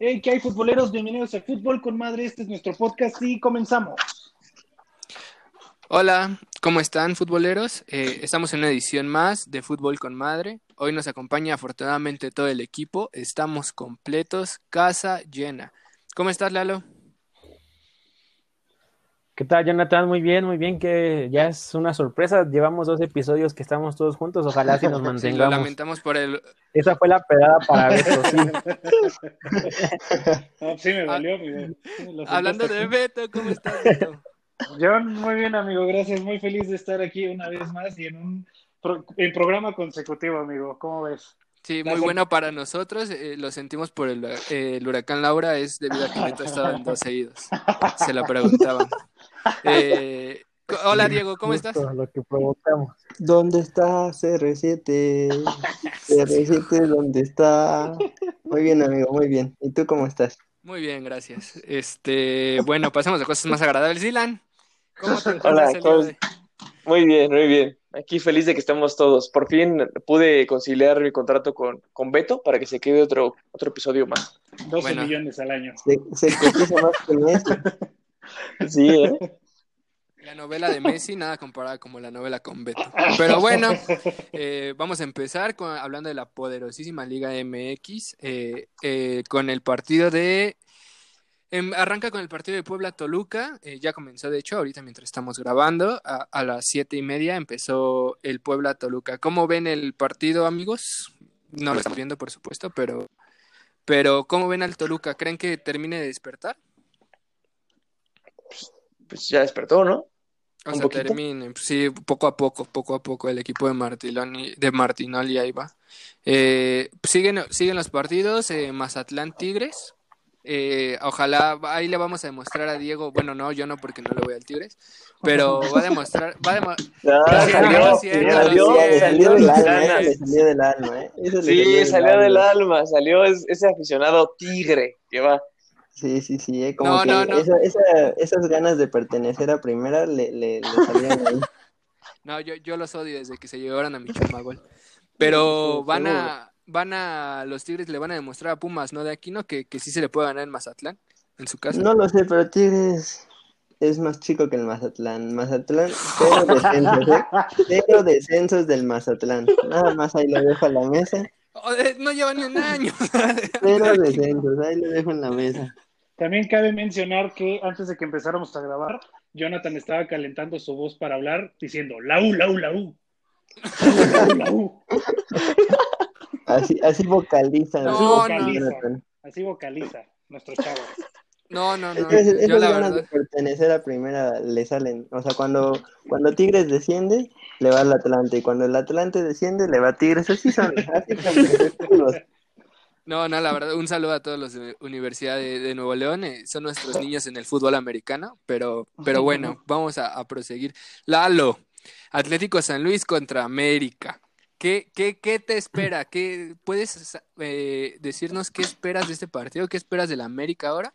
Hey, ¿qué hay futboleros? Bienvenidos a Fútbol con Madre. Este es nuestro podcast y comenzamos. Hola, ¿cómo están futboleros? Eh, estamos en una edición más de Fútbol con Madre. Hoy nos acompaña afortunadamente todo el equipo. Estamos completos, casa llena. ¿Cómo estás, Lalo? ¿Qué tal, Jonathan? Muy bien, muy bien, que ya es una sorpresa. Llevamos dos episodios que estamos todos juntos. Ojalá si nos mantengamos. Sí, lo lamentamos por el. Esa fue la pedada para Beto, sí. No, sí, me valió, amigo. Hablando de Beto, ¿cómo estás, Beto? Yo muy bien, amigo, gracias. Muy feliz de estar aquí una vez más y en un pro- en programa consecutivo, amigo. ¿Cómo ves? Sí, muy bueno para nosotros. eh, lo sentimos por el, eh, el huracán Laura, es debido a que Beto ha estado en dos seguidos. Se lo preguntaban. Eh, hola, Diego, ¿cómo estás? Justo Lo que provocamos. ¿Dónde está CR7? CR7, ¿dónde está? Muy bien, amigo, muy bien. ¿Y tú cómo estás? Muy bien, gracias. Este, bueno, pasemos a cosas más agradables. Dylan, ¿cómo te encuentras Hola, el. Muy bien, muy bien. Aquí feliz de que estemos todos. Por fin pude conciliar mi contrato con, con Beto para que se quede otro, otro episodio más. 12 Bueno. millones al año. Se, se cotiza más que Messi. Sí, ¿eh? La novela de Messi, nada comparada como la novela con Beto. Pero bueno, eh, vamos a empezar hablando de la poderosísima Liga MX, eh, con el partido de... em, arranca con el partido de Puebla-Toluca, eh, ya comenzó de hecho, ahorita mientras estamos grabando, a, las siete y media empezó el Puebla-Toluca. ¿Cómo ven el partido, amigos? No lo estamos viendo, por supuesto, pero, pero ¿cómo ven al Toluca? ¿Creen que termine de despertar? Pues ya despertó, ¿no? O ¿Un sea, poquito? termine, sí, poco a poco, poco a poco el equipo de Martiloni, de Martinoli ahí va. Eh, siguen, siguen los partidos, eh, Mazatlán Tigres. Eh, ojalá, ahí le vamos a demostrar a Diego, bueno, no, yo no porque no le voy al Tigres, pero va a demostrar, va a demo- Ya, Sí, salió, del alma. ¿eh? Salió del alma, ¿eh? Sí, salió del alma, salió es- ese aficionado tigre que va. Sí, sí, sí, ¿eh? Como No, que no, no. esa- esa- esas ganas de pertenecer a primera le, le, le salían ahí. no, yo, yo los odio desde que se llevaron a mi chamagol. Pero van a, van a, los Tigres le van a demostrar a Pumas, ¿no? De Aquino que, que sí se le puede ganar en Mazatlán, en su casa. No lo sé, pero Tigres es más chico que el Mazatlán. Mazatlán, cero descensos, ¿eh? Cero descensos del Mazatlán. Nada más ahí lo dejo a la mesa. No lleva ni un año. Cero descensos, ahí lo dejo en la mesa. También cabe mencionar que antes de que empezáramos a grabar, Jonathan estaba calentando su voz para hablar diciendo la U, la U, la U. La U, la U. Así, así vocaliza. No, así no. vocaliza, Jonathan. Así vocaliza nuestro chavo. No, no, no. Entonces, Yo esas la ganas verdad. de pertenecer a primera le salen. O sea, cuando, cuando Tigres desciende, le va al Atlante. Y cuando el Atlante desciende, le va a Tigres. Así son. Así son. No, no, la verdad, un saludo a todos los de Universidad de, de Nuevo León. eh, son nuestros niños en el fútbol americano, pero, pero bueno, vamos a, a proseguir. Lalo, Atlético San Luis contra América. ¿Qué, qué, qué te espera? ¿Qué, ¿Puedes eh, decirnos qué esperas de este partido? ¿Qué esperas del América ahora?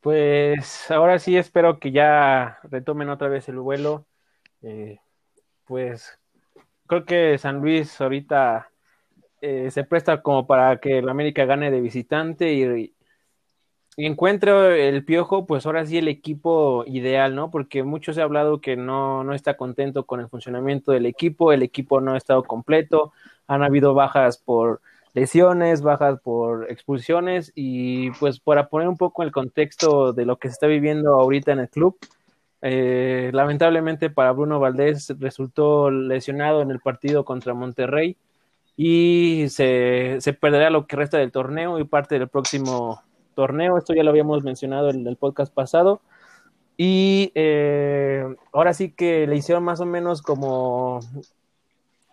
Pues ahora sí espero que ya retomen otra vez el vuelo. Eh, pues creo que San Luis ahorita eh, se presta como para que el América gane de visitante y, y encuentre el piojo, pues ahora sí el equipo ideal, ¿no? Porque mucho se ha hablado que no, no está contento con el funcionamiento del equipo, el equipo no ha estado completo, han habido bajas por lesiones, bajas por expulsiones y pues para poner un poco el contexto de lo que se está viviendo ahorita en el club, eh, lamentablemente para Bruno Valdés resultó lesionado en el partido contra Monterrey y se, se perderá lo que resta del torneo y parte del próximo torneo. Esto ya lo habíamos mencionado en el podcast pasado. Y eh, ahora sí que le hicieron más o menos como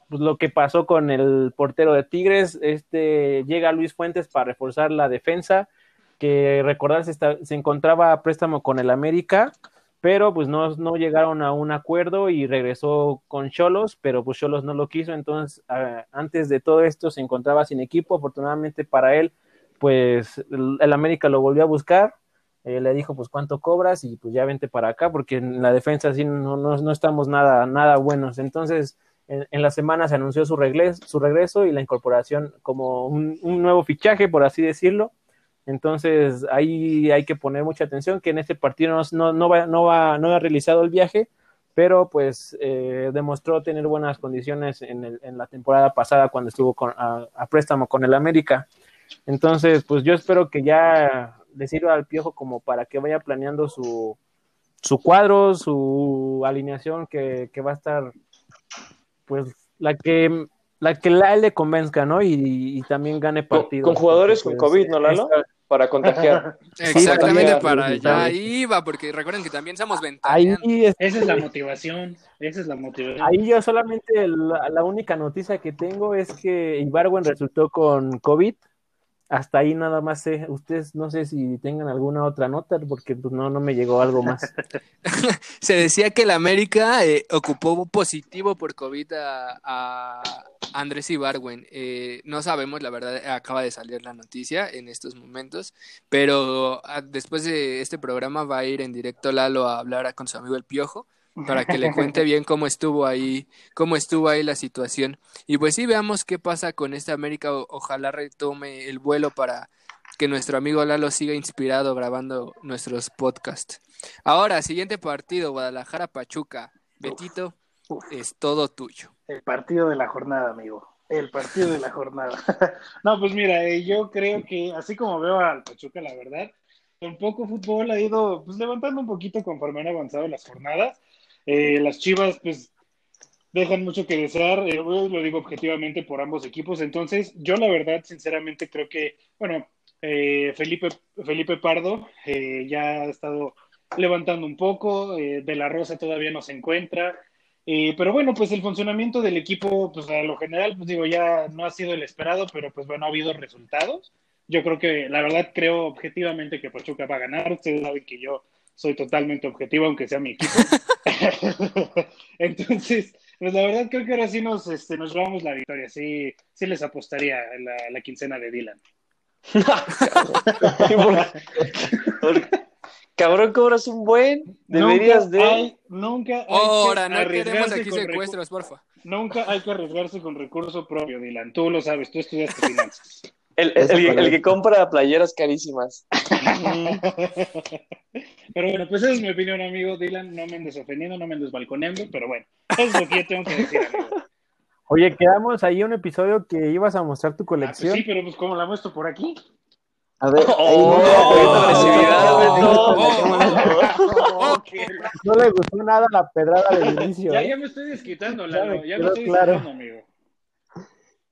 pues, lo que pasó con el portero de Tigres. Este llega Luis Fuentes para reforzar la defensa, que recordar se, está, se encontraba a préstamo con el América, pero pues no, no llegaron a un acuerdo y regresó con Cholos, pero pues Cholos no lo quiso, entonces uh, antes de todo esto se encontraba sin equipo, afortunadamente para él, pues el, América lo volvió a buscar, eh, le dijo pues cuánto cobras y pues ya vente para acá, porque en la defensa sí no, no, no estamos nada, nada buenos, entonces en, en la semana se anunció su regreso, su regreso y la incorporación como un nuevo fichaje, por así decirlo. Entonces ahí hay que poner mucha atención que en este partido no, no, no, va, no, va, no ha realizado el viaje, pero pues eh, demostró tener buenas condiciones en, el, en, la temporada pasada cuando estuvo con, a, a, préstamo con el América. Entonces, pues yo espero que ya le sirva al Piojo como para que vaya planeando su, su cuadro, su alineación que, que va a estar, pues la que la que la le convenzca, ¿no? Y, y también gane partidos. Con, jugadores con COVID, ¿no, Lalo? Esta... Para contagiar. Exactamente, sí, para allá ahí va, porque recuerden que también somos ventaneando. Ahí es... Esa es la motivación, esa es la motivación. Ahí yo solamente, la, la única noticia que tengo es que Ibarwen resultó con COVID, hasta ahí nada más sé. Ustedes no sé si tengan alguna otra nota, porque pues, no, no me llegó algo más. Se decía que el América eh, ocupó positivo por COVID a, Andrés Ibarwen. Eh, no sabemos, la verdad, acaba de salir la noticia en estos momentos, pero a, después de este programa va a ir en directo Lalo a hablar con su amigo El Piojo para que le cuente bien cómo estuvo ahí, cómo estuvo ahí la situación. Y pues sí, veamos qué pasa con esta América. O ojalá retome el vuelo para que nuestro amigo Lalo siga inspirado grabando nuestros podcasts. Ahora, siguiente partido, Guadalajara Pachuca. Betito, uf, uf. es todo tuyo. El partido de la jornada, amigo. El partido de la jornada. no, pues mira, eh, yo creo que así como veo al Pachuca, la verdad, con poco fútbol ha ido pues, levantando un poquito conforme han avanzado las jornadas. Eh, las Chivas, pues, dejan mucho que desear, eh, lo digo objetivamente por ambos equipos, entonces yo la verdad, sinceramente, creo que, bueno, eh, Felipe, Felipe Pardo eh, ya ha estado levantando un poco, de la Rosa todavía no se encuentra, pero bueno, pues el funcionamiento del equipo, pues a lo general, pues digo, ya no ha sido el esperado, pero pues bueno, ha habido resultados. Yo creo que, la verdad, creo objetivamente que Pachuca va a ganar. Ustedes saben que yo soy totalmente objetivo, aunque sea mi equipo. Entonces, pues la verdad creo que ahora sí nos, este, nos llevamos la victoria. Sí, sí les apostaría la, la quincena de Dylan. Cabrón, cobras un buen. Deberías nunca de. Hay, nunca hay Ahora, que no queremos aquí con secuestros, porfa. Nunca hay que arriesgarse con recurso propio, Dylan. Tú lo sabes, tú estudiaste finanzas. El, el, el, el, que compra playeras carísimas. pero bueno, pues esa es mi opinión, amigo Dylan. No me andes ofendiendo, no me andes balconeando, pero bueno, es lo que yo tengo que decir, amigo. Oye, quedamos ahí un episodio que ibas a mostrar tu colección. Ah, pues sí, pero pues ¿cómo la muestro por aquí? A ver, oh, oh, no le gustó nada la pedrada del inicio. Ya, ¿eh? ya me estoy desquitando, Lalo, ya me estoy claro. desquitando, amigo.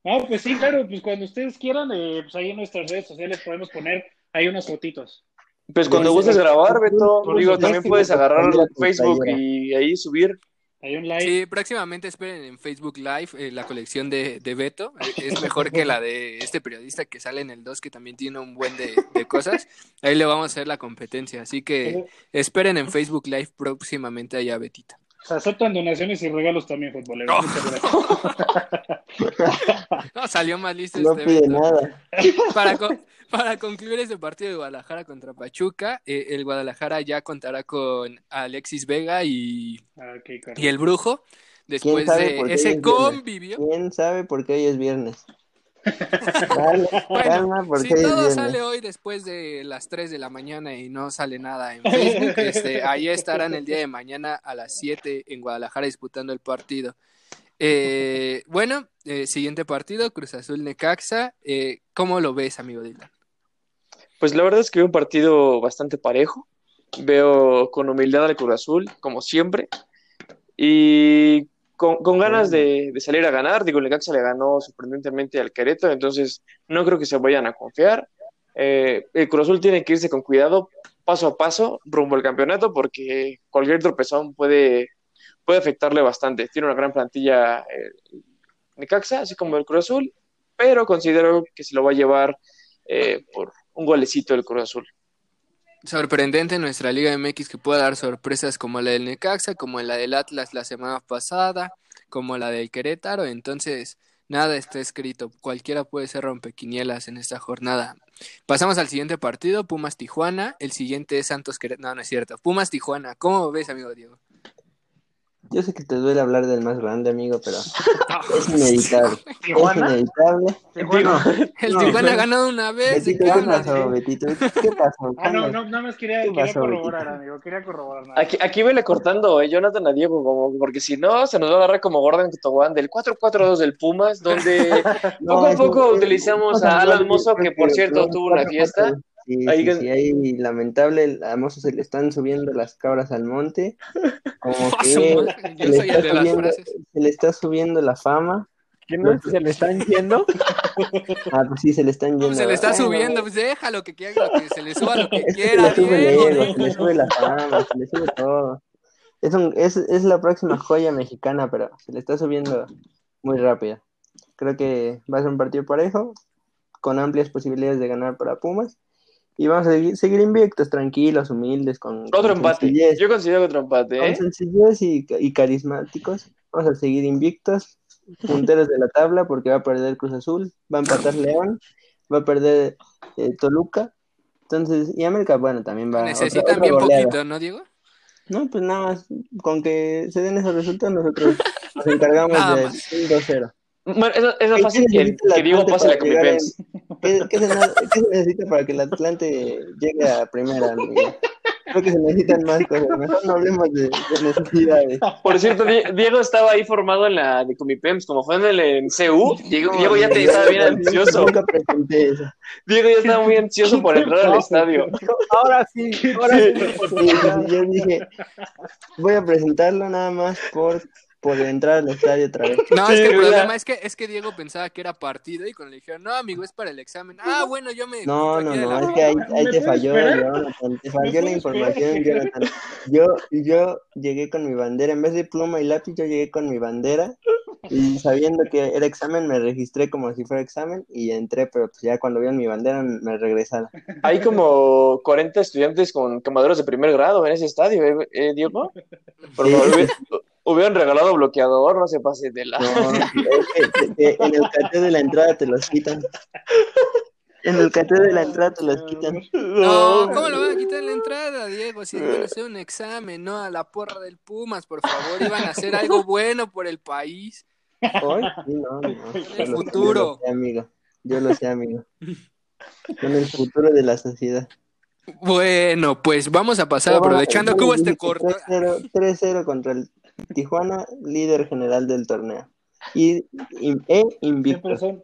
No, pues sí, claro, pues cuando ustedes quieran, eh, pues ahí en nuestras redes sociales podemos poner ahí unas fotitos. Pues cuando gustes grabar, Beto, digo, también puedes agarrar Facebook y ahí subir. Hay un live. Sí, próximamente esperen en Facebook Live eh, la colección de, de Beto. Es mejor que la de este periodista que sale en el 2, que también tiene un buen de, de, cosas. Ahí le vamos a hacer la competencia. Así que esperen en Facebook Live próximamente allá, Betita. Se aceptan donaciones y regalos también, futboleros. No, no salió más listo no este pide nada. Para, co para concluir este partido de Guadalajara contra Pachuca, eh, el Guadalajara ya contará con Alexis Vega y, Ah, okay, y el Brujo. Después de ese convivio. ¿Quién sabe por qué hoy es viernes? Dale, Bueno, si todo sale hoy después de las 3 de la mañana y no sale nada en Facebook, este, ahí estarán el día de mañana a las 7 en Guadalajara disputando el partido. Eh, bueno, eh, siguiente partido, Cruz Azul Necaxa. Eh, ¿Cómo lo ves, amigo Dylan? Pues la verdad es que veo un partido bastante parejo. Veo con humildad al Cruz Azul, como siempre. Y con, con ganas de, de, salir a ganar. Digo, el Necaxa le ganó sorprendentemente al Querétaro, entonces no creo que se vayan a confiar. Eh, el Cruz Azul tiene que irse con cuidado, paso a paso, rumbo al campeonato, porque cualquier tropezón puede, puede afectarle bastante. Tiene una gran plantilla eh, Necaxa, así como el Cruz Azul, pero considero que se lo va a llevar eh, por un golecito del Cruz Azul. Sorprendente nuestra Liga MX que pueda dar sorpresas como la del Necaxa, como la del Atlas la semana pasada, como la del Querétaro. Entonces, nada está escrito. Cualquiera puede ser rompequinielas en esta jornada. Pasamos al siguiente partido, Pumas Tijuana. El siguiente es Santos Querétaro. No, no es cierto. Pumas Tijuana. ¿Cómo ves, amigo Diego? Yo sé que te duele hablar del más grande, amigo, pero es inevitable. Es Tijuana. inevitable. Tijuana. El No, Tijuana no. ha ganado una vez. ¿de Betito, qué pasó, Betito? ¿Qué pasó? Ah, no, no, nada más quería, ¿Qué quería pasó, corroborar, Betito? amigo. Quería corroborar nada. Aquí, aquí vele cortando, eh, Jonathan a Diego, como, porque si no, se nos va a agarrar como Gordon Tobogán del 4-4-2 del Pumas, donde No, poco a poco es- utilizamos a Alan Mozo, que por cierto tuvo una fiesta. Sí, Ahí sí, sí, ahí lamentable, a Mozo se le están subiendo las cabras al monte, como Ah, que se le, está subiendo, frases. se le está subiendo la fama. ¿Quién no se le están yendo? Ah, pues sí, se le están yendo. Se le está subiendo, pues déjalo que quiera, que se le suba lo que Es que se quiera. le sube el ego, se le sube la fama, se le sube todo. Es, un, es, es la próxima joya mexicana, pero se le está subiendo muy rápido. Creo que va a ser un partido parejo, con amplias posibilidades de ganar para Pumas. Y vamos a seguir, seguir invictos, tranquilos, humildes, con... Otro empate. Yo considero otro empate. ¿eh? Con sencillez y, y carismáticos. Vamos a seguir invictos, punteros de la tabla, porque va a perder Cruz Azul, va a empatar León, va a perder eh, Toluca. Entonces, y América, bueno, también va a... Necesitan bien poquito, ¿no, Diego? No, pues nada más, con que se den esos resultados nosotros nos encargamos de 5-0. Bueno, es, es más ¿Qué fácil que, que Diego Atlante pase la para llegar Comipems. ¿Qué, qué se, na- qué se necesita para que el Atlante llegue a primera? amigo? Creo que se necesitan más cosas. Mejor no hablemos de, de necesidades. Por cierto, Die- Diego estaba ahí formado en la de Comipems, como fue en el en CU. Diego, Diego ya te estaba bien ansioso. Nunca presenté eso. Diego ya estaba muy ansioso por entrar al estadio. Ahora sí, ahora sí. Sí, sí, sí, yo dije, voy a presentarlo nada más por, por entrar al estadio otra vez. No, es Sí, que el problema es que, es que Diego pensaba que era partido y cuando le dijeron, no, amigo, es para el examen. Ah, bueno, yo me. No, no, la- no, es que ahí, ahí ¿Me te falló? Jonathan, te ¿Me falló la información? Jonathan. Yo, yo llegué con mi bandera, en vez de pluma y lápiz, yo llegué con mi bandera y sabiendo que era examen, me registré como si fuera examen y entré, pero pues ya cuando vieron mi bandera me regresaron. Hay como 40 estudiantes con camaderos de primer grado en ese estadio, ¿eh, eh, Diego? Por Sí. favor, hubi- hubieran regalado bloqueador, no se pase de la... No, en el cateo de la entrada te los quitan. En el cateo de la entrada te los quitan. No, ¿cómo lo van a quitar la entrada, Diego? Si iban a hacer un examen, no a la porra del Pumas, por favor, iban a hacer algo bueno por el país. ¿Hoy? Sí, no, no. Lo- futuro. Yo lo sé, amigo. Yo lo sé, amigo. Son el futuro de la sociedad. Bueno, pues vamos a pasar aprovechando que hubo este corto. 3-0 3-0 contra el Tijuana, líder general del torneo. Y, y- e invicto. Siempre son,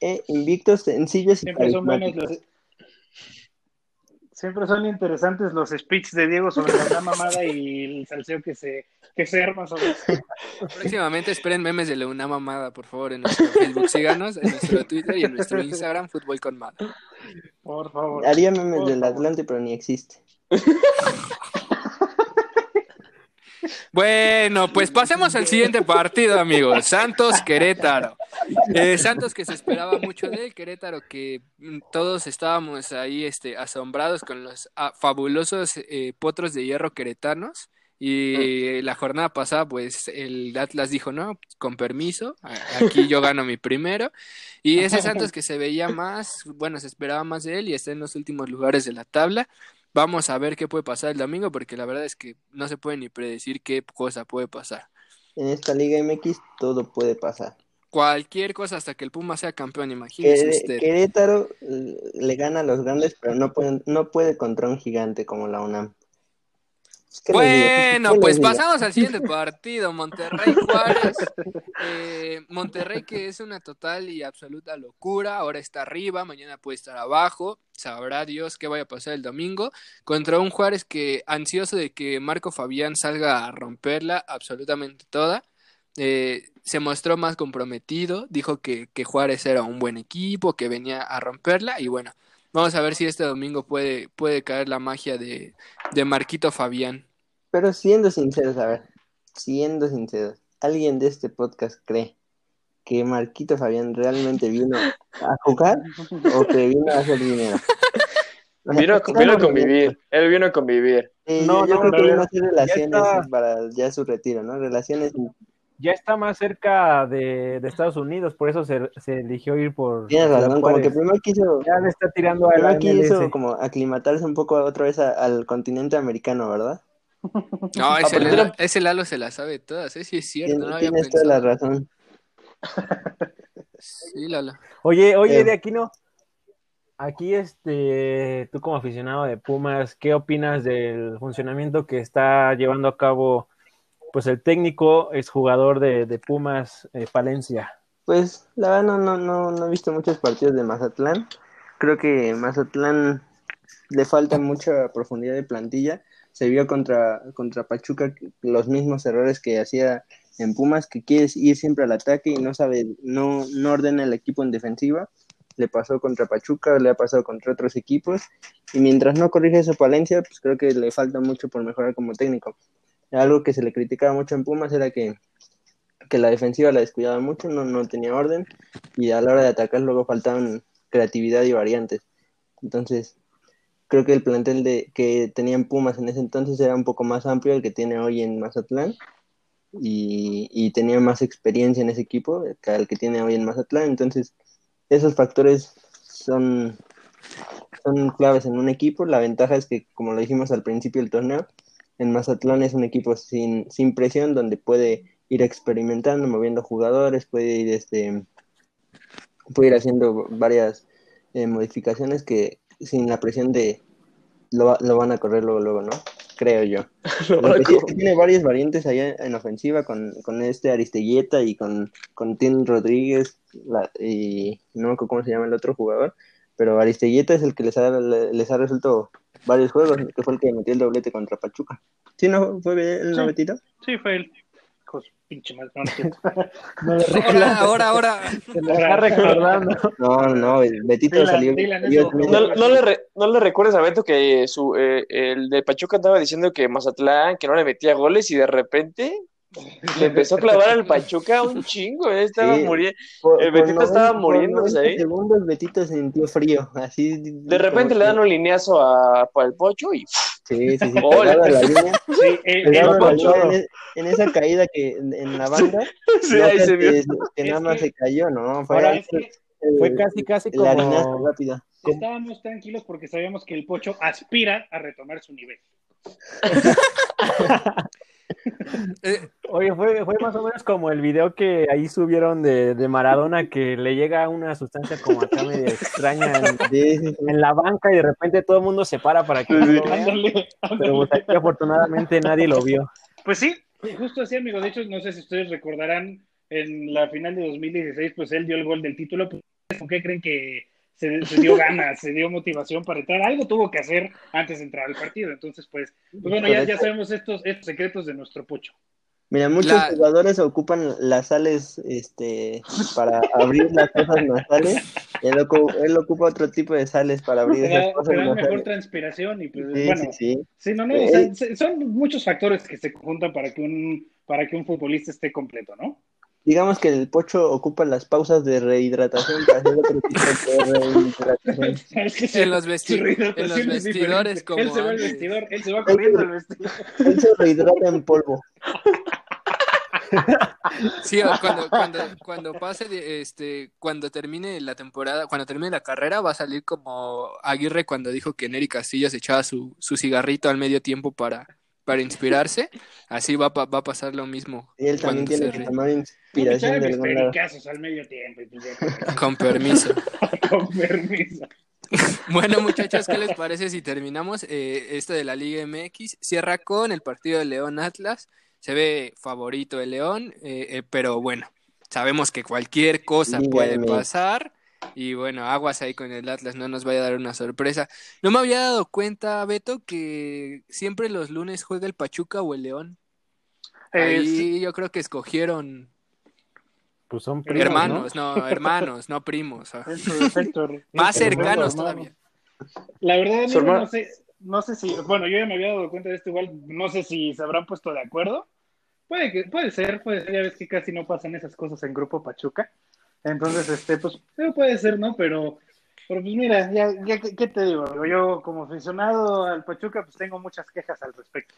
E invictos, sencillos y siempre son buenos los. Siempre son interesantes los speeches de Diego sobre la mamada y el salseo que se, que se arma sobre eso. Próximamente esperen memes de la una mamada, por favor, en nuestro Facebook. Síganos en nuestro Twitter y en nuestro Instagram, Fútbol con Mada. Por favor. Haría memes Por del favor. Atlante, pero ni existe. Bueno, pues pasemos al siguiente partido, amigos. Santos Querétaro. Eh, Santos que se esperaba mucho de él, Querétaro que mm, todos estábamos ahí este, asombrados con los ah, fabulosos eh, potros de hierro queretanos. Y la jornada pasada, pues el Atlas dijo, no, con permiso, aquí yo gano mi primero. Y ese Santos que se veía más, bueno, se esperaba más de él y está en los últimos lugares de la tabla. Vamos a ver qué puede pasar el domingo, porque la verdad es que no se puede ni predecir qué cosa puede pasar. En esta Liga MX todo puede pasar. Cualquier cosa hasta que el Puma sea campeón, imagínese Quere- usted. Querétaro eh, le gana a los grandes, pero no, pueden, no puede contra un gigante como la UNAM. Pues, ¿qué les digo? Bueno, ¿Qué les pues pasamos al siguiente partido, Monterrey Juárez. Eh, Monterrey que es una total y absoluta locura, ahora está arriba, mañana puede estar abajo, sabrá Dios qué vaya a pasar el domingo, contra un Juárez que ansioso de que Marco Fabián salga a romperla absolutamente toda. Eh, se mostró más comprometido, dijo que, que Juárez era un buen equipo, que venía a romperla. Y bueno, vamos a ver si este domingo puede, puede caer la magia de, de Marquito Fabián. Pero siendo sinceros, a ver, siendo sinceros, ¿alguien de este podcast cree que Marquito Fabián realmente vino a jugar o que vino a hacer dinero? Vino, a- vino a convivir, él vino a convivir. No, yo, yo no, creo no, que vino no. a hacer relaciones Ya para ya su retiro, ¿no? Relaciones. Ya está más cerca de, de Estados Unidos, por eso se, se eligió ir por Tienes razón, como que primero quiso, Ya le está tirando a la primero quiso como aclimatarse un poco otra vez a- al continente americano, ¿verdad? No, ese, Lalo, ese Lalo se la sabe todas, ¿eh? Sí es cierto, Tienes, no había tienes toda la razón. Sí, Lalo. Oye, oye, Eh. de Aquino, aquí este, tú como aficionado de Pumas, ¿qué opinas del funcionamiento que está llevando a cabo pues el técnico es jugador de, de Pumas, eh, Palencia? Pues la verdad no, no, no, no he visto muchos partidos de Mazatlán. Creo que Mazatlán le falta mucha profundidad de plantilla. Se vio contra, contra Pachuca los mismos errores que hacía en Pumas, que quiere ir siempre al ataque y no sabe, no, no ordena el equipo en defensiva. Le pasó contra Pachuca, le ha pasado contra otros equipos. Y mientras no corrige eso Palencia, pues creo que le falta mucho por mejorar como técnico. Algo que se le criticaba mucho en Pumas era que que la defensiva la descuidaba mucho, no, no tenía orden y a la hora de atacar luego faltaban creatividad y variantes. Entonces, creo que el plantel de, que tenían Pumas en ese entonces era un poco más amplio el que tiene hoy en Mazatlán y, y tenía más experiencia en ese equipo que el que tiene hoy en Mazatlán. Entonces, esos factores son, son claves en un equipo. La ventaja es que, como lo dijimos al principio del torneo, en Mazatlán es un equipo sin, sin presión donde puede ir experimentando, moviendo jugadores, puede ir este puede ir haciendo varias eh, modificaciones que sin la presión de lo, lo van a correr luego luego, ¿no? Creo yo. Lo que sí es que tiene varias variantes allá en ofensiva con, con este Aristeguieta y con, con Tim Rodríguez la- y no me acuerdo cómo se llama el otro jugador, pero Aristeguieta es el que les ha, les ha resuelto varios juegos, que fue el que metió el doblete contra Pachuca. ¿Sí no fue el Sí. Betito? Sí, fue él. Pinche mal. no, no Ahora, ahora, ahora. Se lo está recordando. No, no, el Betito salió. No, no le re- no le recuerdes a Beto que su, eh, el de Pachuca estaba diciendo que Mazatlán, que no le metía goles y de repente le empezó a clavar al Pachuca un chingo. eh, Estaba Sí. muriendo. el por Betito estaba 90 muriéndose por 90 ahí. segundos Betito sintió frío, así. De repente le dan un lineazo a, para el Pocho y Sí, sí, a la línea, Sí, el a la en, en esa caída que en, en la banda, sí, no ahí se vio. que, que nada más que- se cayó, no, fue, Ahora, el- casi, casi el como... rápido. estábamos tranquilos porque sabíamos que el Pocho aspira a retomar su nivel. Eh, Oye, fue, fue más o menos como el video que ahí subieron de, de Maradona que le llega una sustancia como acá medio extraña en, la banca y de repente todo el mundo se para para que no lo vean. Ándale, Pero ándale. pues, aquí afortunadamente nadie lo vio. Pues sí, justo así, amigo. De hecho, no sé si ustedes recordarán en la final de 2016, pues él dio el gol del título. Pues, ¿Con qué creen que se, se dio ganas, se dio motivación para entrar? Algo tuvo que hacer antes de entrar al partido. Entonces, pues, pues bueno, ya, ya sabemos estos, estos secretos de nuestro Pocho. Mira, muchos La- jugadores ocupan las sales este, para abrir las cosas nasales. Él, él ocupa otro tipo de sales para abrir Te esas cosas da mejor transpiración y pues, Sí, bueno, sí, sí. Sí, no, no, o sea, se- son muchos factores que se juntan para que un para que un futbolista esté completo, ¿no? Digamos que el pocho ocupa las pausas de rehidratación para hacer otro tipo de rehidratación. Es que su- En los en los es vestidores, como él se va al vestidor, él se va corriendo al vestidor. Él se rehidrata en polvo. Sí, o cuando, cuando, cuando pase, de, este, cuando termine la temporada, cuando termine la carrera, va a salir como Aguirre cuando dijo que Nery Castillo se echaba su, su cigarrito al medio tiempo para, para inspirarse. Así va, a pa- va a pasar lo mismo. Y él también tiene que ríe. tomar inspiración echaban de mis algún lado. pericazos al medio tiempo. y pues Con permiso. con permiso. Bueno, muchachos, ¿qué les parece si terminamos eh, esto de la Liga MX? Cierra con el partido de León Atlas. Se ve favorito el León, eh, eh, pero bueno, sabemos que cualquier cosa Liga puede MX. pasar. Y bueno, aguas ahí con el Atlas, no nos vaya a dar una sorpresa. No me había dado cuenta, Beto, que siempre los lunes juega el Pachuca o el León. Eh, Ahí sí, yo creo que escogieron Pues son primos, hermanos, ¿no? hermanos, no primos. ah. defecto, Más cercanos todavía. La verdad, amigo, no sé, no sé si, bueno, yo ya me había dado cuenta de esto igual, no sé si se habrán puesto de acuerdo. Puede que, puede ser, puede ser, ya ves que casi no pasan esas cosas en Grupo Pachuca. Entonces, este, pues, puede ser, ¿no? Pero, pero pues mira, ya, ya, ¿qué, te digo? Yo como aficionado al Pachuca, pues tengo muchas quejas al respecto.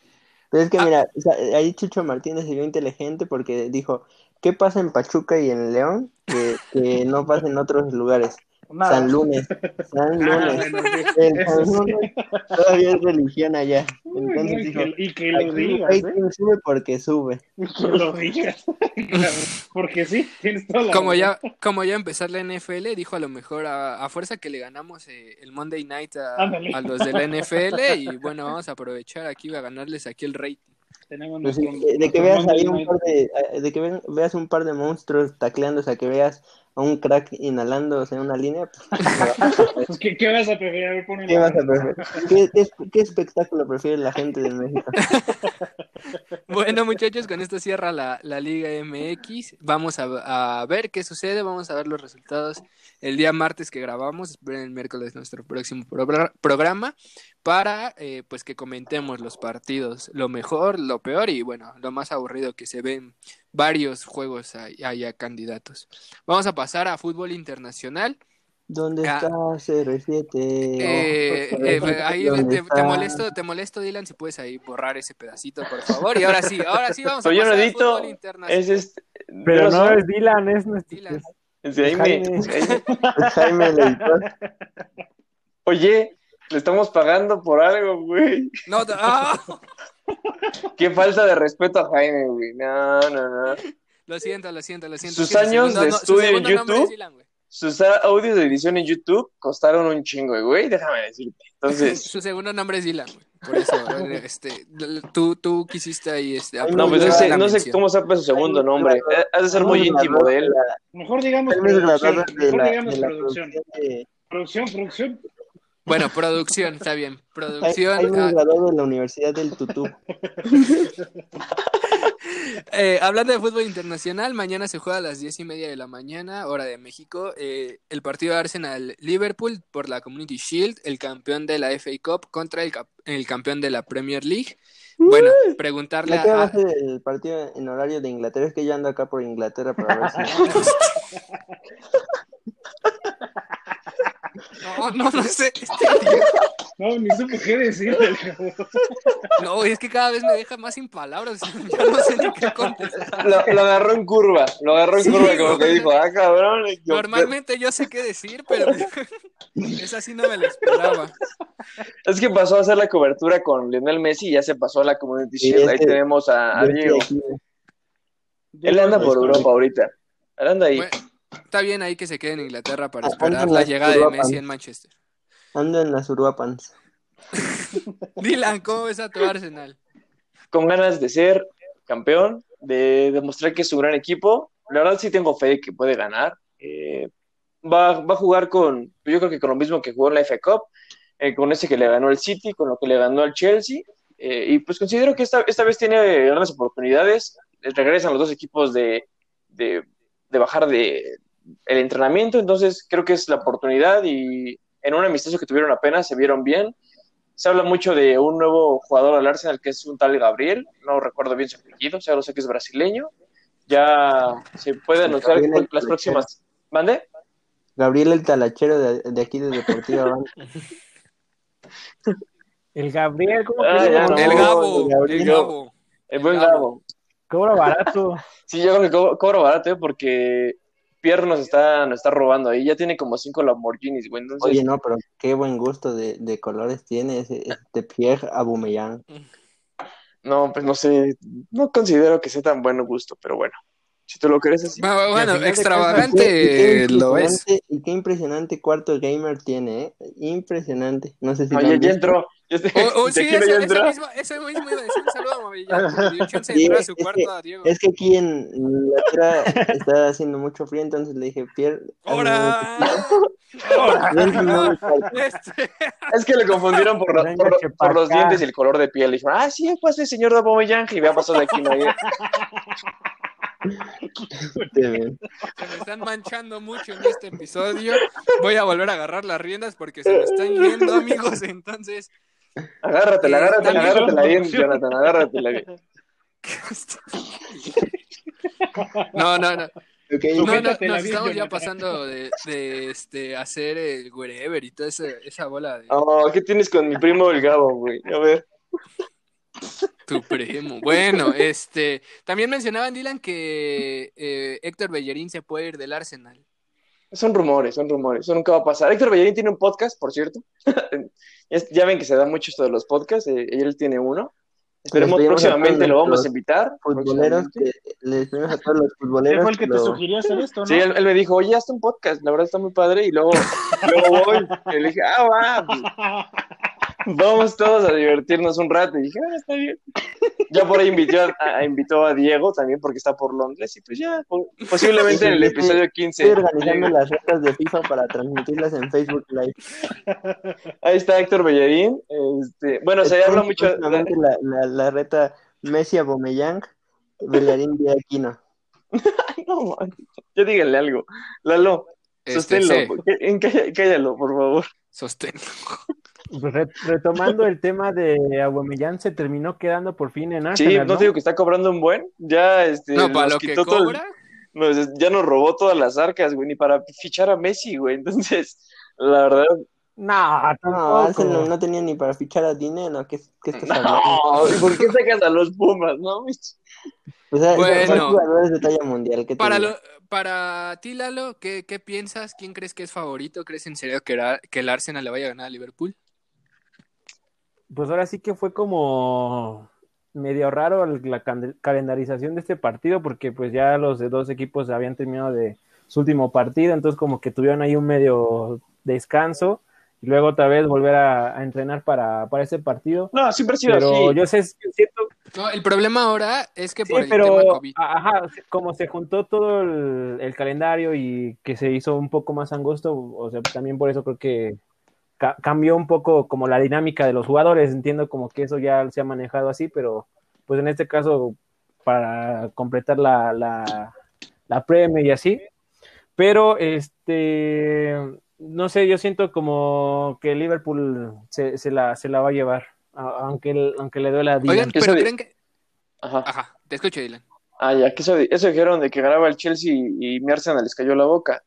Pero es que Ah. mira, o sea, ahí Chucho Martínez se vio inteligente porque dijo, ¿qué pasa en Pachuca y en León que, que no pasa en otros lugares? Nada. San Lunes. San Ah, Lunes. bueno, El San sí. Lunes todavía es religión allá. Entonces y, dijo, que, y que lo digas, el ¿eh? sube porque sube. Y que lo digas. Porque sí, tienes toda la Como razón. ya, como ya empezar la NFL, dijo a lo mejor a, a fuerza que le ganamos eh, el Monday Night a, a los de la NFL y bueno, vamos a aprovechar aquí a ganarles aquí el rating. Tenemos Pues nuestro- de, de que veas ahí un par de, de que ve- veas un par de monstruos tacleándose, a que veas a un crack inhalándose en una línea, pues, Pues, ¿qué, ¿Qué vas a preferir? A ver, ponle ¿qué la- vas a preferir? ¿Qué, espectáculo prefiere la gente de México? Bueno, muchachos, con esto cierra la, la Liga MX. Vamos a, a ver qué sucede, vamos a ver los resultados el día martes que grabamos. Esperen el miércoles nuestro próximo pro- programa para eh, pues que comentemos los partidos, lo mejor, lo peor y bueno, lo más aburrido que se ven varios juegos allá candidatos. Vamos a pasar a fútbol internacional. ¿Dónde Ah. está CR7? Eh, Oh, eh, ahí te, molesto, te molesto, Dylan, si puedes ahí borrar ese pedacito, por favor. Y ahora sí, ahora sí vamos a Pero yo no pasar fútbol internacional. Es este. Pero no es Dylan, es nuestro. Dylan. es Jaime. Jaime. Jaime. Es Jaime el editor. Oye, le estamos pagando por algo, güey. No, ¡ah! Qué falta de respeto a Jaime, güey. No, no, no. Lo siento, lo siento, lo siento. Sus años segundo de no- estudio en YouTube. Dylan. Sus audios de edición en YouTube costaron un chingo, güey. Déjame decirte. Entonces, Su segundo nombre es Dylan, güey. Por eso, este, tú, tú quisiste ahí, este, no, pues no sé, no sé cómo sepa su segundo nombre. Has de ser muy íntimo de él. Mejor digamos Mejor digamos producción. Producción, producción. Bueno, producción, está bien. Producción. Jaime ah, es graduado de la Universidad del Tutú. Eh, hablando de fútbol internacional, mañana se juega a las diez y media de la mañana, hora de México, eh, el partido de Arsenal-Liverpool por la Community Shield, el campeón de la FA Cup contra el, cap- el campeón de la Premier League. Bueno, preguntarle ¿De qué va a... el partido en horario de Inglaterra? Es que yo ando acá por Inglaterra para ver si... No, no, no sé. este. No, ni supo qué decirle. No, es que cada vez me deja más sin palabras. Ya no sé ni qué contestar. Lo, lo agarró en curva. Lo agarró en Sí, curva como que güey. dijo, ah, cabrón. yo- Normalmente yo sé qué decir, pero esa sí no me la esperaba. Es que pasó a hacer la cobertura con Lionel Messi y ya se pasó a la Community Sí, Shield. Ahí este- tenemos a, Diego. Él anda por Europa ahorita. Él anda ahí. Bueno, está bien ahí que se quede en Inglaterra para esperar la llegada de. Messi en Manchester. Ando en las Uruapans. Dylan, ¿cómo ves a tu Arsenal? Con ganas de ser campeón, de demostrar que es un gran equipo. La verdad sí tengo fe de que puede ganar. Eh, va, va a jugar con, yo creo que con lo mismo que jugó en la FA Cup, eh, con ese que le ganó el City, con lo que le ganó al Chelsea. Eh, y pues considero que esta, esta vez tiene grandes oportunidades. Regresan los dos equipos de, de, de bajar de el entrenamiento, entonces creo que es la oportunidad y en un amistoso que tuvieron apenas se vieron bien. Se habla mucho de un nuevo jugador al Arsenal que es un tal Gabriel, no recuerdo bien su apellido, solo sé que es brasileño. Ya se puede anunciar Gabriel las próximas. ¿Mande? Gabriel el talachero de, de aquí de Deportiva. El Gabriel, ¿cómo Ah, que no? el Gabo, el Gabo. El buen Gabo. Cobra barato. Sí, yo creo que co- cobro barato, ¿eh? porque Pierre nos está, nos está robando ahí. Ya tiene como cinco Lamborghinis, güey. Entonces, Oye, no, pero qué buen gusto de, de colores tiene ese, este Pierre Abumellán. no, pues no sé. No considero que sea tan buen gusto, pero bueno. Si tú lo crees así. Bueno, extravagante lo es. Y qué impresionante cuarto gamer tiene, ¿eh? Impresionante. No sé si Oye, ya entró. Oh, oh, sí, eso, eso mismo, eso mismo iba a decir. Un saludo a Mavillán. porque dio chance de Sí, entrar a su es que- cuarto a Diego. Es que aquí en Inglaterra está haciendo mucho frío, entonces le dije, Pierre. ¡Hora! hazme un nuevo cuarto". Este, Es que le confundieron por, por, los dientes y el color de piel. Le dijeron, ah, sí, pues el señor de Aubameyang. Y me ha pasado de aquí, ¿no? Se me están manchando mucho en este episodio. Voy a volver a agarrar las riendas porque se me están yendo, amigos. Entonces, Agárratela, agárratela, agárratela bien, Jonathan, agárratela bien. no, no, no. Ok, No, no, nos estamos ya pasando de, de este, hacer el wherever y toda esa, esa bola de Oh, ¿qué tienes con mi primo el Gabo, güey? A ver. tu primo. Bueno, este, también mencionaban, Dylan, que eh, Héctor Bellerín se puede ir del Arsenal. Son rumores, son rumores, eso nunca va a pasar. Héctor Bellerín tiene un podcast, por cierto. ya ven que se da mucho esto de los podcasts, eh, él tiene uno. Esperemos próximamente lo vamos a invitar. Futboleros, que a todos los futboleros. fue el que te lo- sugirió hacer esto, ¿no? Sí, él, él me dijo, oye, hazte un podcast, la verdad está muy padre, y luego, luego voy, y le dije, ah, va, pues, vamos todos a divertirnos un rato, y dije, ah, está bien. Ya por ahí invitó a, a- invitó a Diego también, porque está por Londres, y pues ya, po- posiblemente en el episodio 15. Estoy organizando las retas de FIFA para transmitirlas en Facebook Live. Ahí está Héctor Bellerín, este, bueno, se habla mucho, la, la, la reta Messi a Bomeyang, Bellerín de Aquino. no, man, ya díganle algo, Lalo, Este, sosténlo, sí, cállalo, por favor. sostén. Pues re- retomando el tema de Aubameyang, se terminó quedando por fin en Sí, Arsenal, no ¿no? te digo que está cobrando un buen, ya, este, No, para lo que el- cobra, nos- ya nos robó todas las arcas, güey, ni para fichar a Messi, güey. Entonces, la verdad, No, No. Arsenal no tenía ni para fichar a dinero. ¿Qué, qué estás hablando? no, ¿y por qué sacas a los Pumas, no? O sea, Bueno. son jugadores de talla mundial. ¿qué te para, lo, para ti, Lalo, ¿qué, ¿qué piensas? ¿Quién crees que es favorito? ¿Crees en serio que, era- que el Arsenal le vaya a ganar a Liverpool? Pues ahora sí que fue como medio raro el- la calendarización de este partido, porque pues ya los de dos equipos habían terminado de su último partido, entonces como que tuvieron ahí un medio descanso y luego otra vez volver a, a entrenar para, para ese partido. No, siempre ha sido Pero así. yo sé, siento No, el problema ahora es que Sí, por el pero tema COVID. ajá, como se juntó todo el, el calendario y que se hizo un poco más angosto, o sea, también por eso creo que ca- cambió un poco como la dinámica de los jugadores. Entiendo como que eso ya se ha manejado así, pero pues en este caso para completar la, la, la Premier y así. Pero este, no sé, yo siento como que Liverpool se, se la, se la va a llevar, aunque, el- aunque le duele a Dylan. Oigan, pero creen que... Ajá. Ajá, te escucho, Dylan. Ah, ya, que eso, eso dijeron de que ganaba el Chelsea y mi Arsenal les cayó la boca.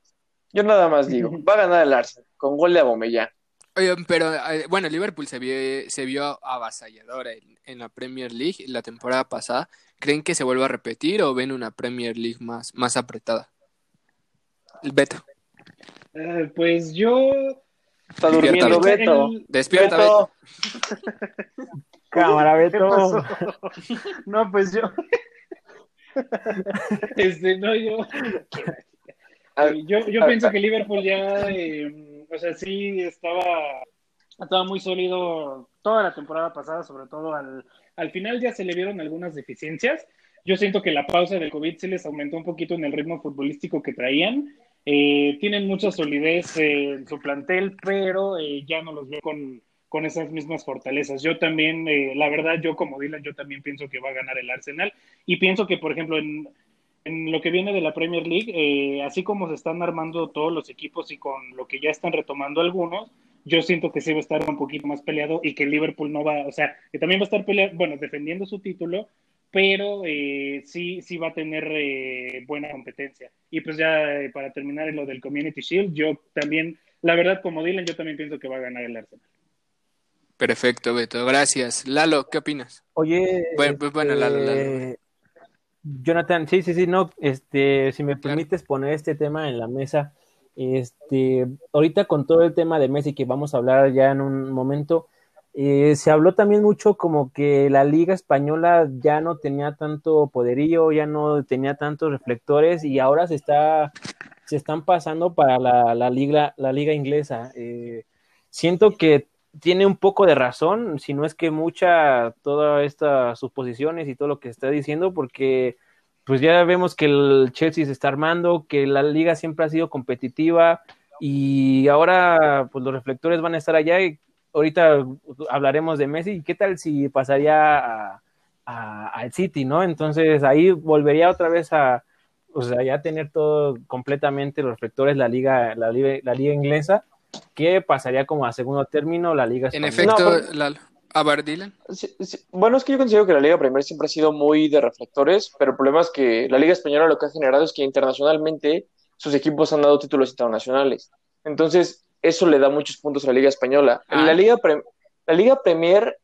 Yo nada más digo, va a ganar el Arsenal con gol de Abomellán. Pero eh, bueno, Liverpool se vio, se vio avasalladora en, en la Premier League la temporada pasada. ¿Creen que se vuelva a repetir o ven una Premier League más, más apretada? El Beto, Eh, pues yo. Está durmiendo Beto. Beto. El- despierta, Beto. Beto. Cámara, ¿Qué Beto. pasó? No, pues yo. Este, no, yo. Yo, yo pienso que Liverpool ya, eh, o sea, sí estaba, estaba muy sólido toda la temporada pasada, sobre todo al, al final ya se le vieron algunas deficiencias. Yo siento que la pausa del COVID sí les aumentó un poquito en el ritmo futbolístico que traían. Eh, tienen mucha solidez en su plantel, pero eh, ya no los veo con, con esas mismas fortalezas. Yo también, eh, la verdad, yo como Dylan, yo también pienso que va a ganar el Arsenal y pienso que, por ejemplo, en, en lo que viene de la Premier League, eh, así como se están armando todos los equipos y con lo que ya están retomando algunos, yo siento que sí va a estar un poquito más peleado y que Liverpool no va, o sea, que también va a estar peleando, bueno, defendiendo su título, pero eh, sí, sí va a tener eh, buena competencia. Y pues ya eh, para terminar en lo del Community Shield, yo también, la verdad, como Dylan, yo también pienso que va a ganar el Arsenal. Perfecto, Beto, gracias. Lalo, ¿qué opinas? Oye, Bueno, pues, bueno, Lalo, Lalo. Jonathan, sí, sí, sí, no, este, si me permites poner este tema en la mesa, este, ahorita con todo el tema de Messi que vamos a hablar ya en un momento, eh, se habló también mucho como que la liga española ya no tenía tanto poderío, ya no tenía tantos reflectores y ahora se está, se están pasando para la, la liga, la liga inglesa. Eh, siento que tiene un poco de razón, si no es que mucha, todas estas suposiciones y todo lo que está diciendo, porque pues ya vemos que el Chelsea se está armando, que la liga siempre ha sido competitiva y ahora pues los reflectores van a estar allá y ahorita hablaremos de Messi, ¿qué tal si pasaría a, a- al City, no? Entonces ahí volvería otra vez a, o sea, ya tener todo completamente los reflectores la liga, la liga, la liga inglesa, que pasaría como a segundo término la liga En española. efecto, No, pero- Lalo. A ver, Dylan. Sí, sí. Bueno, es que yo considero que la Liga Premier siempre ha sido muy de reflectores, pero el problema es que la Liga Española lo que ha generado es que internacionalmente sus equipos han dado títulos internacionales. Entonces, eso le da muchos puntos a la Liga Española. Ah. La Liga, Pre- la Liga Premier,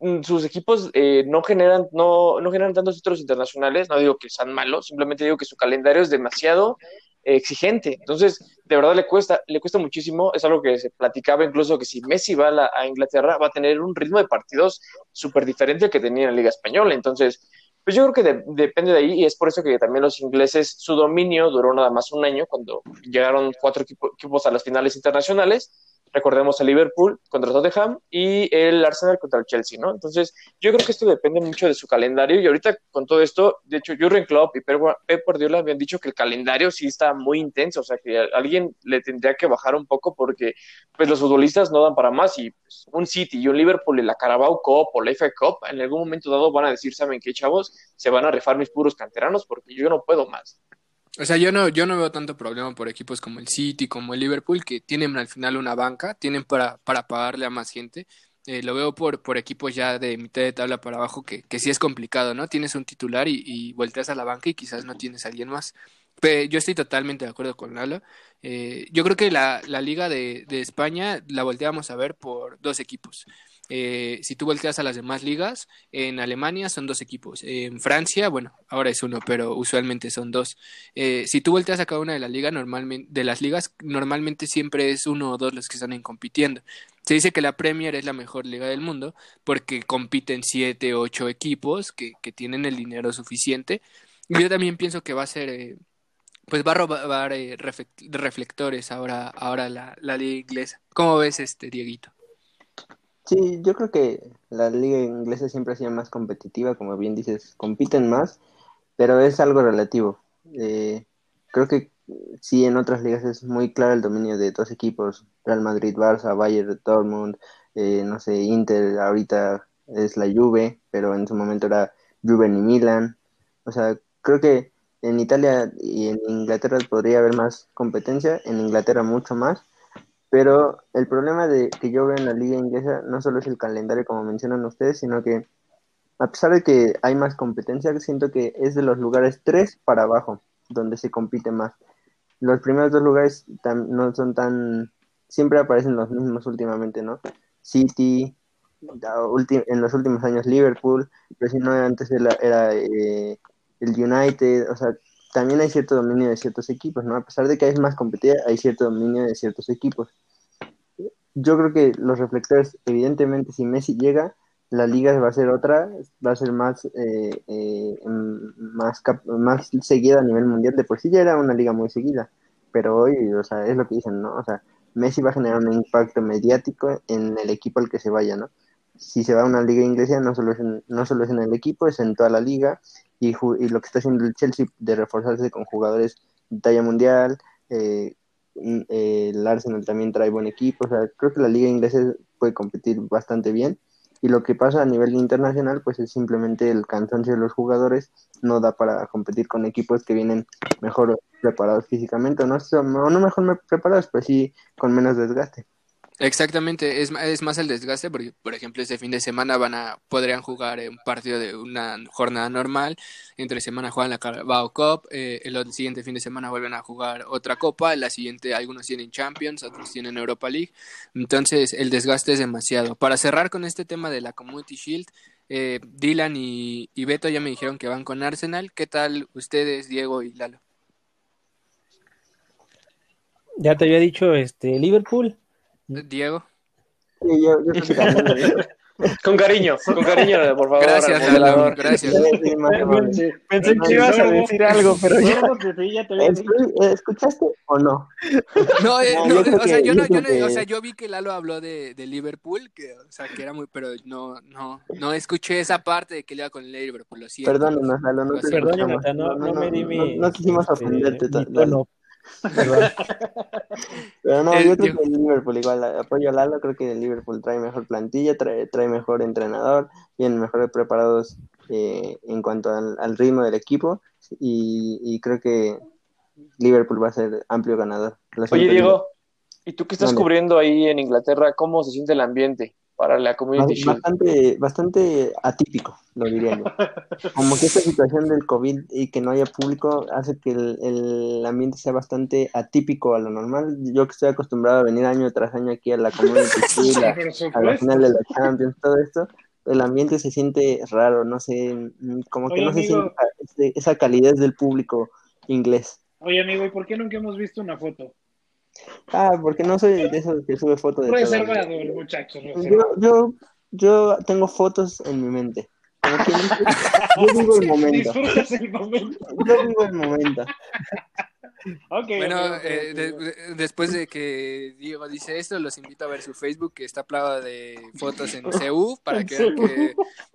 mm, sus equipos eh, no generan, no, no generan tantos títulos internacionales, no digo que sean malos, simplemente digo que su calendario es demasiado exigente. Entonces, de verdad le cuesta, le cuesta muchísimo. Es algo que se platicaba incluso que si Messi va a, Inglaterra va a tener un ritmo de partidos súper diferente al que tenía en la Liga Española. Entonces, pues yo creo que depende de ahí y es por eso que también los ingleses, su dominio duró nada más un año cuando llegaron cuatro equipos a las finales internacionales recordemos el Liverpool contra Tottenham y el Arsenal contra el Chelsea, ¿no? Entonces, yo creo que esto depende mucho de su calendario y ahorita con todo esto, de hecho, Jurgen Klopp y Pep Guardiola habían dicho que el calendario sí está muy intenso, o sea, que alguien le tendría que bajar un poco porque pues los futbolistas no dan para más y pues, un City y un Liverpool y la Carabao Cup o la FA Cup en algún momento dado van a decir, ¿saben qué, chavos? Se van a rifar mis puros canteranos porque yo no puedo más. O sea, yo no, yo no veo tanto problema por equipos como el City, como el Liverpool, que tienen al final una banca, tienen para, para pagarle a más gente. Eh, lo veo por, por equipos ya de mitad de tabla para abajo, que, que sí es complicado, ¿no? Tienes un titular y, y volteas a la banca y quizás no tienes a alguien más. Pero yo estoy totalmente de acuerdo con Lalo. Eh, yo creo que la, la Liga de, de España la volteamos a ver por dos equipos. Eh, si tú volteas a las demás ligas, en Alemania son dos equipos. En Francia, bueno, ahora es uno, pero usualmente son dos. Eh, si tú volteas a cada una de las ligas, normalmente, de las ligas, normalmente siempre es uno o dos los que están compitiendo. Se dice que la Premier es la mejor liga del mundo porque compiten siete, ocho equipos que, tienen el dinero suficiente. Yo también pienso que va a ser, eh, pues va a robar reflectores ahora, ahora la, la liga inglesa. ¿Cómo ves este, Dieguito? Sí, yo creo que la liga inglesa siempre ha sido más competitiva, como bien dices, compiten más, pero es algo relativo. Eh, creo que sí, en otras ligas es muy claro el dominio de dos equipos, Real Madrid, Barça, Bayern, Dortmund, eh, no sé, Inter, ahorita es la Juve, pero en su momento era Juve y Milan. O sea, creo que en Italia y en Inglaterra podría haber más competencia, en Inglaterra mucho más, pero el problema de que yo veo en la liga inglesa no solo es el calendario, como mencionan ustedes, sino que a pesar de que hay más competencia, siento que es de los lugares 3 para abajo donde se compite más. Los primeros dos lugares no son tan... Siempre aparecen los mismos últimamente, ¿no? City, en los últimos años Liverpool, pero si no antes era, eh, el United, o sea, también hay cierto dominio de ciertos equipos, ¿no? A pesar de que hay más competitividad, hay cierto dominio de ciertos equipos yo creo que los reflectores, evidentemente, si Messi llega, la liga va a ser otra, va a ser más, eh, eh, más, más seguida a nivel mundial. De por sí ya era una liga muy seguida, pero hoy, o sea, es lo que dicen, ¿no? O sea, Messi va a generar un impacto mediático en el equipo al que se vaya, ¿no? Si se va a una liga inglesa, no solo es en, no solo es en el equipo, es en toda la liga. Y, y lo que está haciendo el Chelsea de reforzarse con jugadores de talla mundial, eh, eh, el Arsenal también trae buen equipo, o sea, creo que la liga inglesa puede competir bastante bien y lo que pasa a nivel internacional pues es simplemente el cansancio de los jugadores no da para competir con equipos que vienen mejor preparados físicamente, no, no mejor preparados, pues sí con menos desgaste. Exactamente, es, es más el desgaste porque, por ejemplo, este fin de semana van a podrían jugar un partido de una jornada normal, entre semana juegan la Carabao Cup, eh, el siguiente fin de semana vuelven a jugar otra copa, la siguiente algunos tienen Champions, otros tienen Europa League, entonces el desgaste es demasiado. Para cerrar con este tema de la Community Shield, eh, Dylan y, y Beto ya me dijeron que van con Arsenal, ¿qué tal ustedes, Diego y Lalo? Ya te había dicho este Liverpool Diego. Con cariño, con cariño, por favor. Gracias, gracias. Pensé que ibas a decir algo, pero ya. ¿Escuchaste o no? No, eh, no, o sea, yo no, yo no, o sea, yo vi que Lalo habló de, de Liverpool, que, o sea, que era muy, pero no, no, no escuché esa parte de que le iba con Liverpool, lo siento. Perdónanos, Lalo, no, Perdón, no, no, me di mi. No, quisimos este, ofenderte. No, Pero no, yo creo que el Liverpool, igual apoyo a Lalo, creo que el Liverpool trae mejor plantilla, trae, trae mejor entrenador, vienen mejor preparados eh, en cuanto al, ritmo del equipo y, creo que Liverpool va a ser amplio ganador. Oye, Diego, ¿y tú qué estás cubriendo ahí en Inglaterra? ¿Cómo se siente el ambiente? Para la community bastante, Bastante atípico, lo diría yo. Como que esta situación del COVID y que no haya público hace que el, ambiente sea bastante atípico a lo normal. Yo que estoy acostumbrado a venir año tras año aquí a la community a, la final de la Champions, todo esto, el ambiente se siente raro, no sé, como que no se siente esa calidez del público inglés. Oye, amigo, ¿y por qué nunca hemos visto una foto? Ah, porque no soy de esos que sube fotos de. Reservado, el muchacho, Yo, reservado. yo, yo tengo fotos en mi mente. Como dice, yo vivo el momento. Disfrutas el momento. Yo vivo el momento. Ok, Bueno, eh, de- de- después de que Diego dice esto, los invito a ver su Facebook, que está plagado de fotos en CU, para que vean que,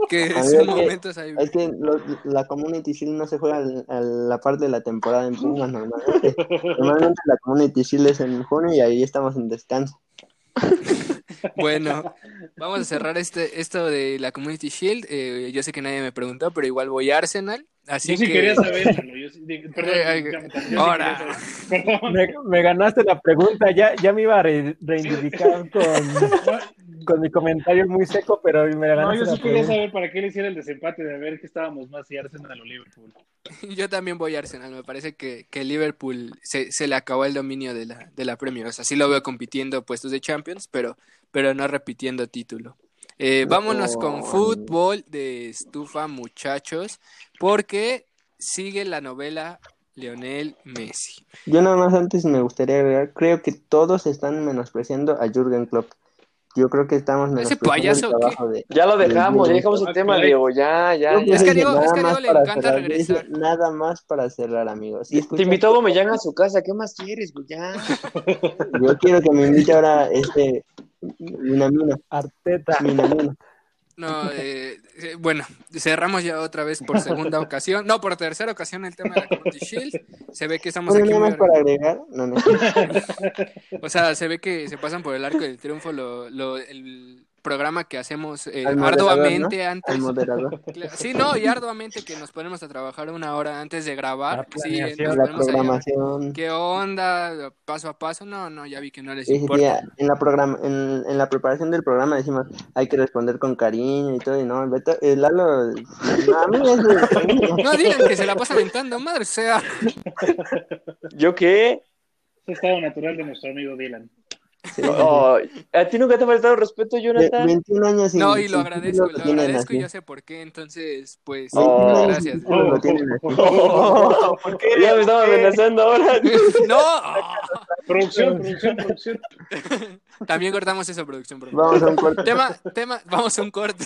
que son que- momentos ahí. Es que lo- la Community Shield no se juega al- a la parte de la temporada en Pumas normalmente. Normalmente la Community Shield es en junio y ahí estamos en descanso. Bueno, vamos a cerrar este esto de la Community Shield. Eh, yo sé que nadie me preguntó, pero igual voy a Arsenal. Así Yo sí que... quería. Yo yo ahora. saber- Perdón. Me, ganaste la pregunta, ya, ya me iba a re- reivindicar con, con mi comentario muy seco, pero me la No, ganaste yo la sí quería pregunta. saber para qué le hiciera el desempate de ver que estábamos más si Arsenal o Liverpool. Yo también voy a Arsenal. Me parece que, que Liverpool se, se le acabó el dominio de la, de la Premier. O sea, sí lo veo compitiendo puestos de Champions, pero, pero no repitiendo título. Eh, vámonos con Oh. fútbol de estufa, muchachos, porque sigue la novela Lionel Messi. Yo nada más antes me gustaría agregar, creo que todos están menospreciando a Jürgen Klopp. Yo creo que estamos ¿Ese menospreciando payaso el trabajo de... Ya lo dejamos, ya dejamos el tema. Diego. Ya, ya, Es que a Diego- es nada que a Diego más le para encanta cerrar. Regresar. nada más para cerrar, amigos. Y Te invitó a Aubameyang a su casa. ¿Qué más quieres, güey? Ya. Yo quiero que me invite ahora este Minamino. Arteta. Minamino. No, eh, eh, bueno, cerramos ya otra vez por segunda ocasión. No, por tercera ocasión el tema de la Community Shield. Se ve que estamos Bueno, aquí nada muy más para agregar. No, no. O sea, se ve que se pasan por el arco del triunfo lo, lo- el programa que hacemos eh, arduamente ¿no? antes. Al moderador. Cla- Sí, no, y arduamente que nos ponemos a trabajar una hora antes de grabar. La Sí, nos La a. ¿Qué onda? Paso a paso. No, no, ya vi que no les Sí, importa. en la programa, en, en la preparación del programa decimos hay que responder con cariño y todo, y no, el Beto, el Lalo, no, a mí es de- No digan que se la pasa aventando, madre, sea. ¿Yo qué? Es estado natural de nuestro amigo Dylan. Sí. Oh, ¿A ti nunca te ha faltado el respeto, Jonathan? 21 años sin No, y lo agradezco, lo tienen agradezco y yo sé por qué. Entonces, pues, Oh. 21 años gracias. título lo tienen. Oh, ya me estaba amenazando ahora. No, Producción, producción, producción. también cortamos esa producción, por favor. Vamos a un corte. Tema, tema, vamos a un corte.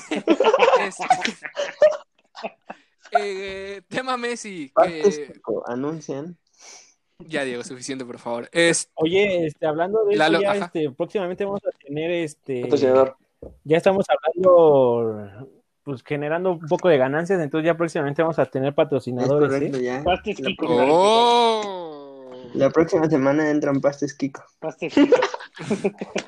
Eh, tema Messi, que anuncian. Ya Diego, suficiente, por favor. Es, Oye, este, hablando de Lalo, eso, ya este, próximamente vamos a tener este Patrocinador. ya estamos hablando pues generando un poco de ganancias, entonces ya próximamente vamos a tener Es patrocinadores, correcto, ¿sí? ya. Pastes Kiko. oh. La próxima semana entran pastes Kiko. Pastes Kiko.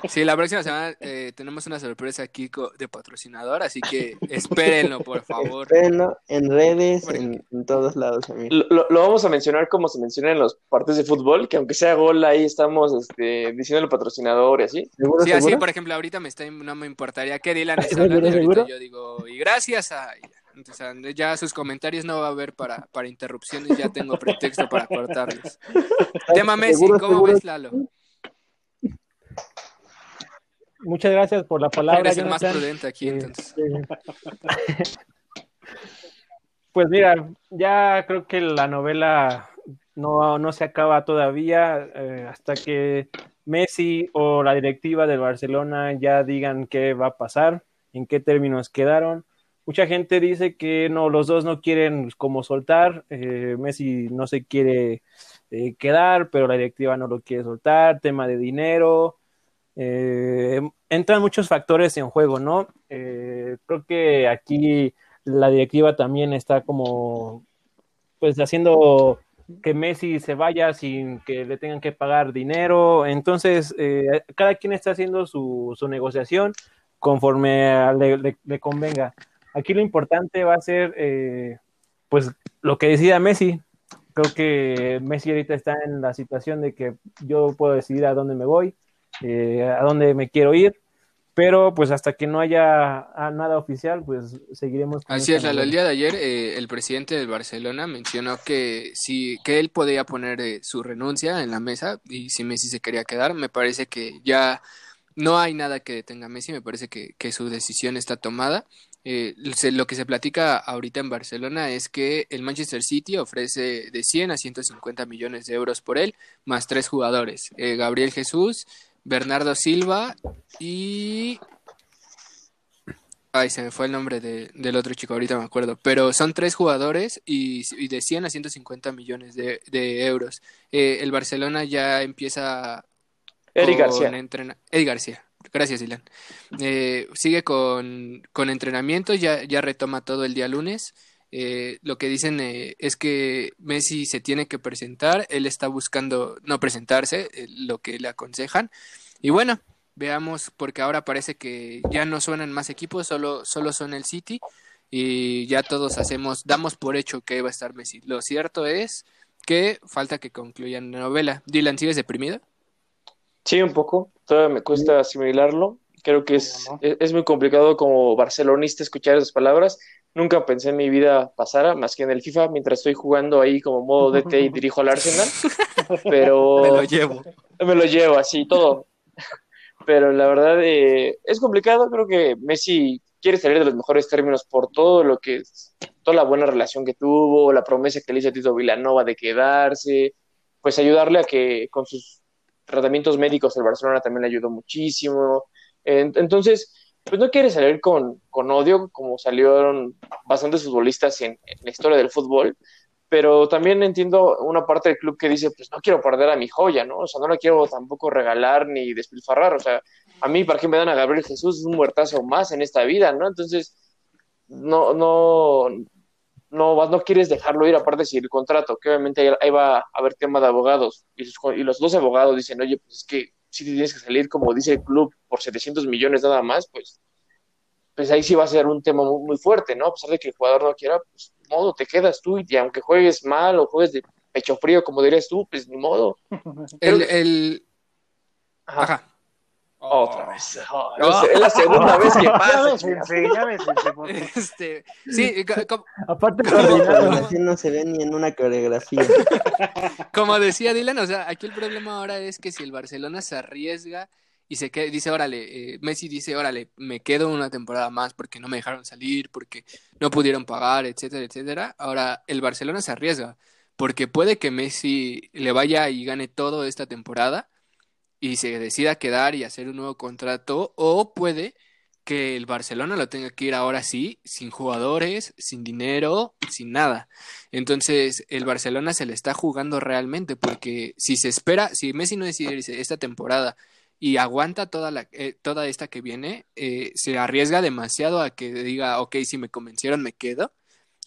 Sí, la próxima semana eh, tenemos una sorpresa aquí co- de patrocinador, así que espérenlo, por favor. Espérenlo en redes, en, en todos lados. Lo, lo- lo vamos a mencionar como se menciona en los partidos de fútbol, que aunque sea gol, ahí estamos este, diciendo el patrocinador y así. ¿Seguro, Sí, así, por ejemplo, ahorita me está, no me importaría que Dylan esté ¿Seguro, hablando y yo digo, y gracias a... Entonces, ya sus comentarios no va a haber para, para interrupciones, ya tengo pretexto para cortarlos. Tema Messi, ¿Seguro, ¿cómo seguro? ves, Lalo? Muchas gracias por la palabra, Eres el más prudente aquí, entonces. Este, Pues mira, ya creo que la novela no, no se acaba todavía eh, hasta que Messi o la directiva del Barcelona ya digan qué va a pasar, en qué términos quedaron. Mucha gente dice que no, los dos no quieren como soltar, eh, Messi no se quiere eh, quedar, pero la directiva no lo quiere soltar, tema de dinero, eh, entran muchos factores en juego, ¿no? Creo que aquí la directiva también está como, pues haciendo que Messi se vaya sin que le tengan que pagar dinero, entonces cada quien está haciendo su, su negociación conforme le convenga. Aquí lo importante va a ser, eh, pues, lo que decida Messi. Creo que Messi ahorita está en la situación de que yo puedo decidir a dónde me voy, eh, a dónde me quiero ir, pero pues hasta que no haya ah, nada oficial, pues seguiremos. con Así es, Lalo. El día de ayer eh, el presidente del Barcelona mencionó que sí, que él podía poner eh, su renuncia en la mesa y si Messi se quería quedar, me parece que ya no hay nada que detenga a Messi, me parece que, que su decisión está tomada. Eh, lo que se platica ahorita en Barcelona es que el Manchester City ofrece de 100 a 150 millones de euros por él, más tres jugadores, eh, Gabriel Jesús, Bernardo Silva y... Ay, se me fue el nombre de- del otro chico, ahorita me acuerdo, pero son tres jugadores y, y de 100 a 150 millones de, de euros. Eh, el Barcelona ya empieza Eric García. entrena- Eric García. Gracias, Dylan. Eh, sigue con, con entrenamiento, ya, ya retoma todo el día lunes. Eh, lo que dicen eh, es que Messi se tiene que presentar, él está buscando no presentarse, eh, lo que le aconsejan. Y bueno, veamos, porque ahora parece que ya no suenan más equipos, solo, solo son el City y ya todos hacemos, damos por hecho que va a estar Messi. Lo cierto es que falta que concluyan la novela. Dylan, ¿sigues deprimido? Sí, un poco. Todavía me cuesta asimilarlo. Creo que es, ¿Cómo es, es muy complicado como barcelonista escuchar esas palabras. Nunca pensé en mi vida pasara, más que en el FIFA, mientras estoy jugando ahí como modo DT y dirijo al Arsenal. Pero Me lo llevo. me lo llevo así, todo. Pero la verdad eh, es complicado. Creo que Messi quiere salir de los mejores términos por todo lo que toda la buena relación que tuvo, la promesa que le hizo a Tito Vilanova de quedarse, pues ayudarle a que con sus tratamientos médicos el Barcelona también le ayudó muchísimo. En- Entonces, pues no quiere salir con, con odio, como salieron bastantes futbolistas en, en la historia del fútbol, pero también entiendo una parte del club que dice, pues no quiero perder a mi joya, ¿no? O sea, no la quiero tampoco regalar ni despilfarrar, o sea, a mí, ¿para qué me dan a Gabriel Jesús? Es un muertazo más en esta vida, ¿no? Entonces, no, no, no, vas- no quieres dejarlo ir, aparte si el contrato, que obviamente ahí, va a haber tema de abogados, y, sus- y los dos abogados dicen, oye, pues es que si te tienes que salir, como dice el club, por 700 millones nada más, pues, pues ahí sí va a ser un tema muy, muy fuerte, ¿no? A pesar de que el jugador no quiera, pues, modo, te quedas tú, y aunque juegues mal o juegues de pecho frío, como dirías tú, pues ni modo. El, el... Ajá. Ajá. Otra vez. Oh, no sé, es la segunda vez que pasa. ya. Este, sí, Aparte, La no se ve ni en una coreografía. como decía Dylan, o sea, aquí el problema ahora es que si el Barcelona se arriesga y se queda, dice, órale, eh, Messi dice, órale, me quedo una temporada más porque no me dejaron salir, porque no pudieron pagar, etcétera, etcétera. Ahora el Barcelona se arriesga porque puede que Messi le vaya y gane todo esta temporada y se decida quedar y hacer un nuevo contrato, o puede que el Barcelona lo tenga que ir ahora sí, sin jugadores, sin dinero, sin nada. Entonces, el Barcelona se le está jugando realmente, porque si se espera, si Messi no decide esta temporada y aguanta toda, la, eh, toda esta que viene, eh, se arriesga demasiado a que diga, ok, si me convencieron, me quedo.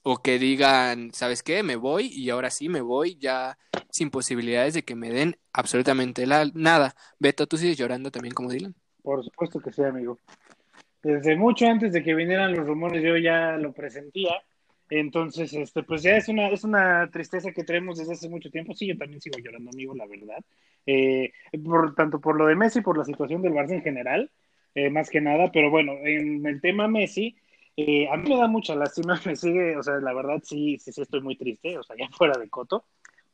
O que digan, ¿sabes qué? Me voy y ahora sí me voy ya sin posibilidades de que me den absolutamente la- nada. Beto, ¿tú sigues llorando también como Dylan? Por supuesto que sí, amigo. Desde mucho antes de que vinieran los rumores, yo ya lo presentía. Entonces, este, pues ya es una, es una tristeza que tenemos desde hace mucho tiempo. Sí, yo también sigo llorando, amigo, la verdad. Eh, por, tanto por lo de Messi, por la situación del Barça en general, eh, más que nada. Pero bueno, en el tema Messi, eh, a mí me da mucha lástima, me sigue, o sea, la verdad sí, sí, sí estoy muy triste, o sea, ya fuera de coto.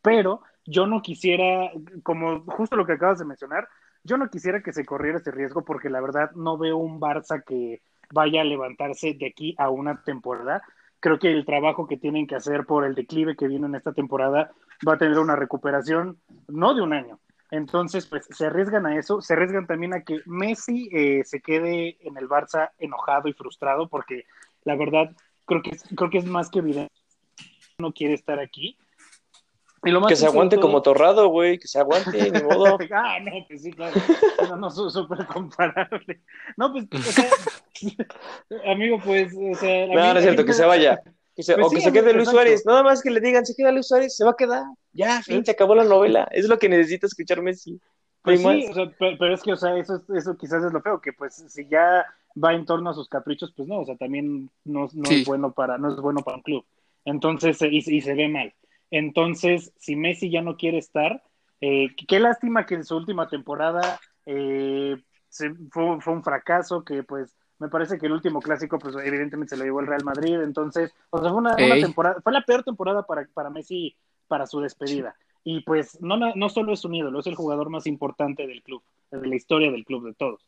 Pero yo no quisiera, como justo lo que acabas de mencionar, yo no quisiera que se corriera ese riesgo porque la verdad no veo un Barça que vaya a levantarse de aquí a una temporada. Creo que el trabajo que tienen que hacer por el declive que viene en esta temporada va a tener una recuperación no de un año. Entonces, pues se arriesgan a eso, se arriesgan también a que Messi eh, se quede en el Barça enojado y frustrado porque la verdad creo que es, creo que es más que evidente que no quiere estar aquí. Y lo más Que se aguante todo- como torrado, güey, que se aguante, ni modo. ah, no, pues sí, claro. No, no, súper comparable. No, pues, o sea, amigo, pues, o sea. No, no es cierto, que se vaya. Que se- Pues o que se quede Luis. Suárez. Nada más que le digan, se queda Luis Suárez, se va a quedar. Ya, fin, se acabó la novela. Es lo que necesita escuchar Messi. Pues sí, o sea, pe- pero, es que, o sea, eso, es- eso quizás es lo feo, que pues si ya va en torno a sus caprichos, pues no, o sea, también no, no Sí. es bueno para, no es bueno para un club. Entonces, eh, y, y se ve mal. Entonces, si Messi ya no quiere estar, eh, qué lástima que en su última temporada eh, se- fue, fue un fracaso, que pues me parece que el último clásico, pues evidentemente se lo llevó el Real Madrid, entonces, o sea, fue una, temporada, fue la peor temporada para, para Messi para su despedida. Y pues no, no solo es un ídolo, es el jugador más importante del club, de la historia del club, de todos.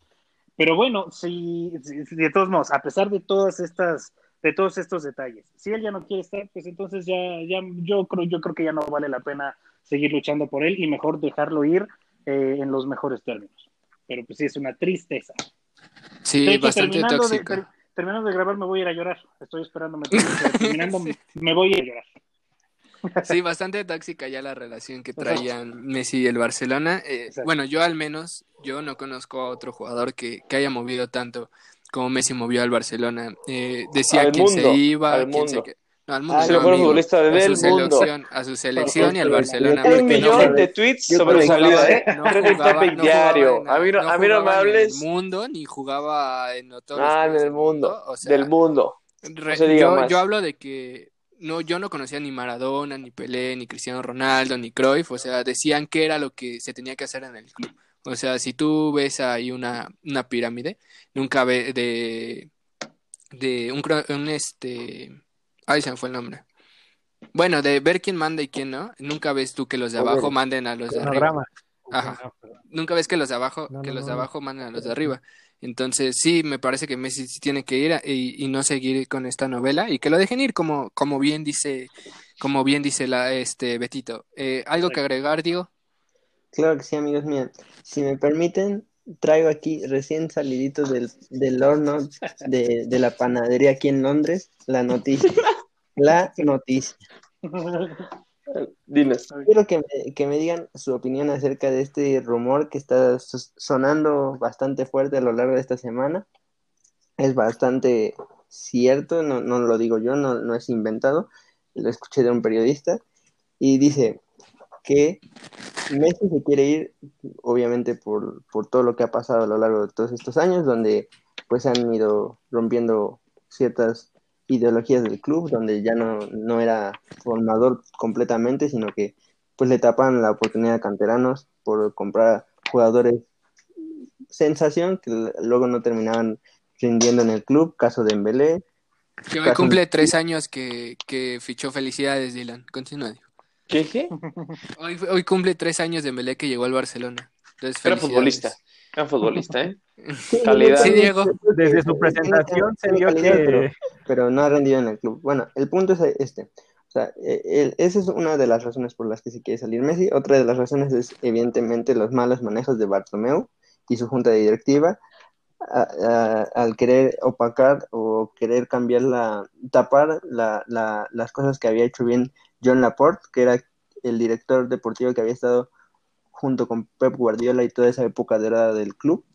Pero bueno, si, si- de todos modos, a pesar de todas estas, de todos estos detalles, si él ya no quiere estar, pues entonces ya, ya yo creo, yo creo que ya no vale la pena seguir luchando por él y mejor dejarlo ir eh, en los mejores términos. Pero pues sí, es una tristeza. Sí, De hecho, bastante terminando de, tóxica. ter- terminando de grabar me voy a ir a llorar. Estoy esperando. terminando me- me voy a ir a llorar. Sí, bastante tóxica ya la relación que traían Messi y el Barcelona. Eh, bueno, yo al menos, yo no conozco a otro jugador que, que haya movido tanto como Messi movió al Barcelona. Eh, decía Al quién mundo, se iba, al quién se mundo. No, al mundo Ah, Es el mejor futbolista a del su mundo. selección, a su selección y al Barcelona. Un no- millón de tweets sobre su salida, ¿eh? no jugaba- no diario. A mí no, a mí no me hables. En el mundo, ni jugaba en los Ah, en el mundo. o sea, Del mundo. Re- se yo, más. yo hablo de que no, yo no conocía ni Maradona, ni Pelé, ni Cristiano Ronaldo, ni Cruyff, o sea, decían que era lo que se tenía que hacer en el club. O sea, si tú ves ahí una, una pirámide, nunca ve de, de un este, ay, se me fue el nombre. Bueno, de ver quién manda y quién no, nunca ves tú que los de abajo Joder. manden a los de arriba. Ajá. Nunca ves que los de abajo, que los de abajo mandan a los de arriba. Entonces, sí, me parece que Messi sí tiene que ir a- y, y no seguir con esta novela y que lo dejen ir como, como bien dice, como bien dice la, este Betito. Eh, ¿algo que agregar, Diego? Claro que sí, amigos míos. Si me permiten, traigo aquí recién salidito del, del horno de, de la panadería aquí en Londres, la noticia. La noticia. Dinos. Quiero que me, que me digan su opinión acerca de este rumor que está sonando bastante fuerte a lo largo de esta semana. Es bastante cierto, no, no lo digo yo, no, no es inventado, lo escuché de un periodista y dice que Messi se quiere ir, obviamente por, por todo lo que ha pasado a lo largo de todos estos años, donde pues han ido rompiendo ciertas ideologías del club, donde ya no, no era formador completamente, sino que pues le tapan la oportunidad a canteranos por comprar jugadores sensación que luego no terminaban rindiendo en el club, caso de Embelé, Que hoy cumple tres años que, que fichó Felicidades, Dylan. Continúa. ¿Qué dije? Hoy, hoy cumple tres años de Melé que llegó al Barcelona. Entonces, felicidades. futbolista. Gran futbolista, ¿eh? Sí, Calidad. Sí, Diego. Desde su presentación se vio calidad, pero- que pero no ha rendido en el club. Bueno, el punto es este. O sea, eh, el- esa es una de las razones por las que se quiere salir Messi. Otra de las razones es, evidentemente, los malos manejos de Bartomeu y su junta de directiva a- a- al querer opacar o querer cambiar la, tapar la- la- las cosas que había hecho bien John Laporte, que era el director deportivo que había estado junto con Pep Guardiola y toda esa época dorada del club.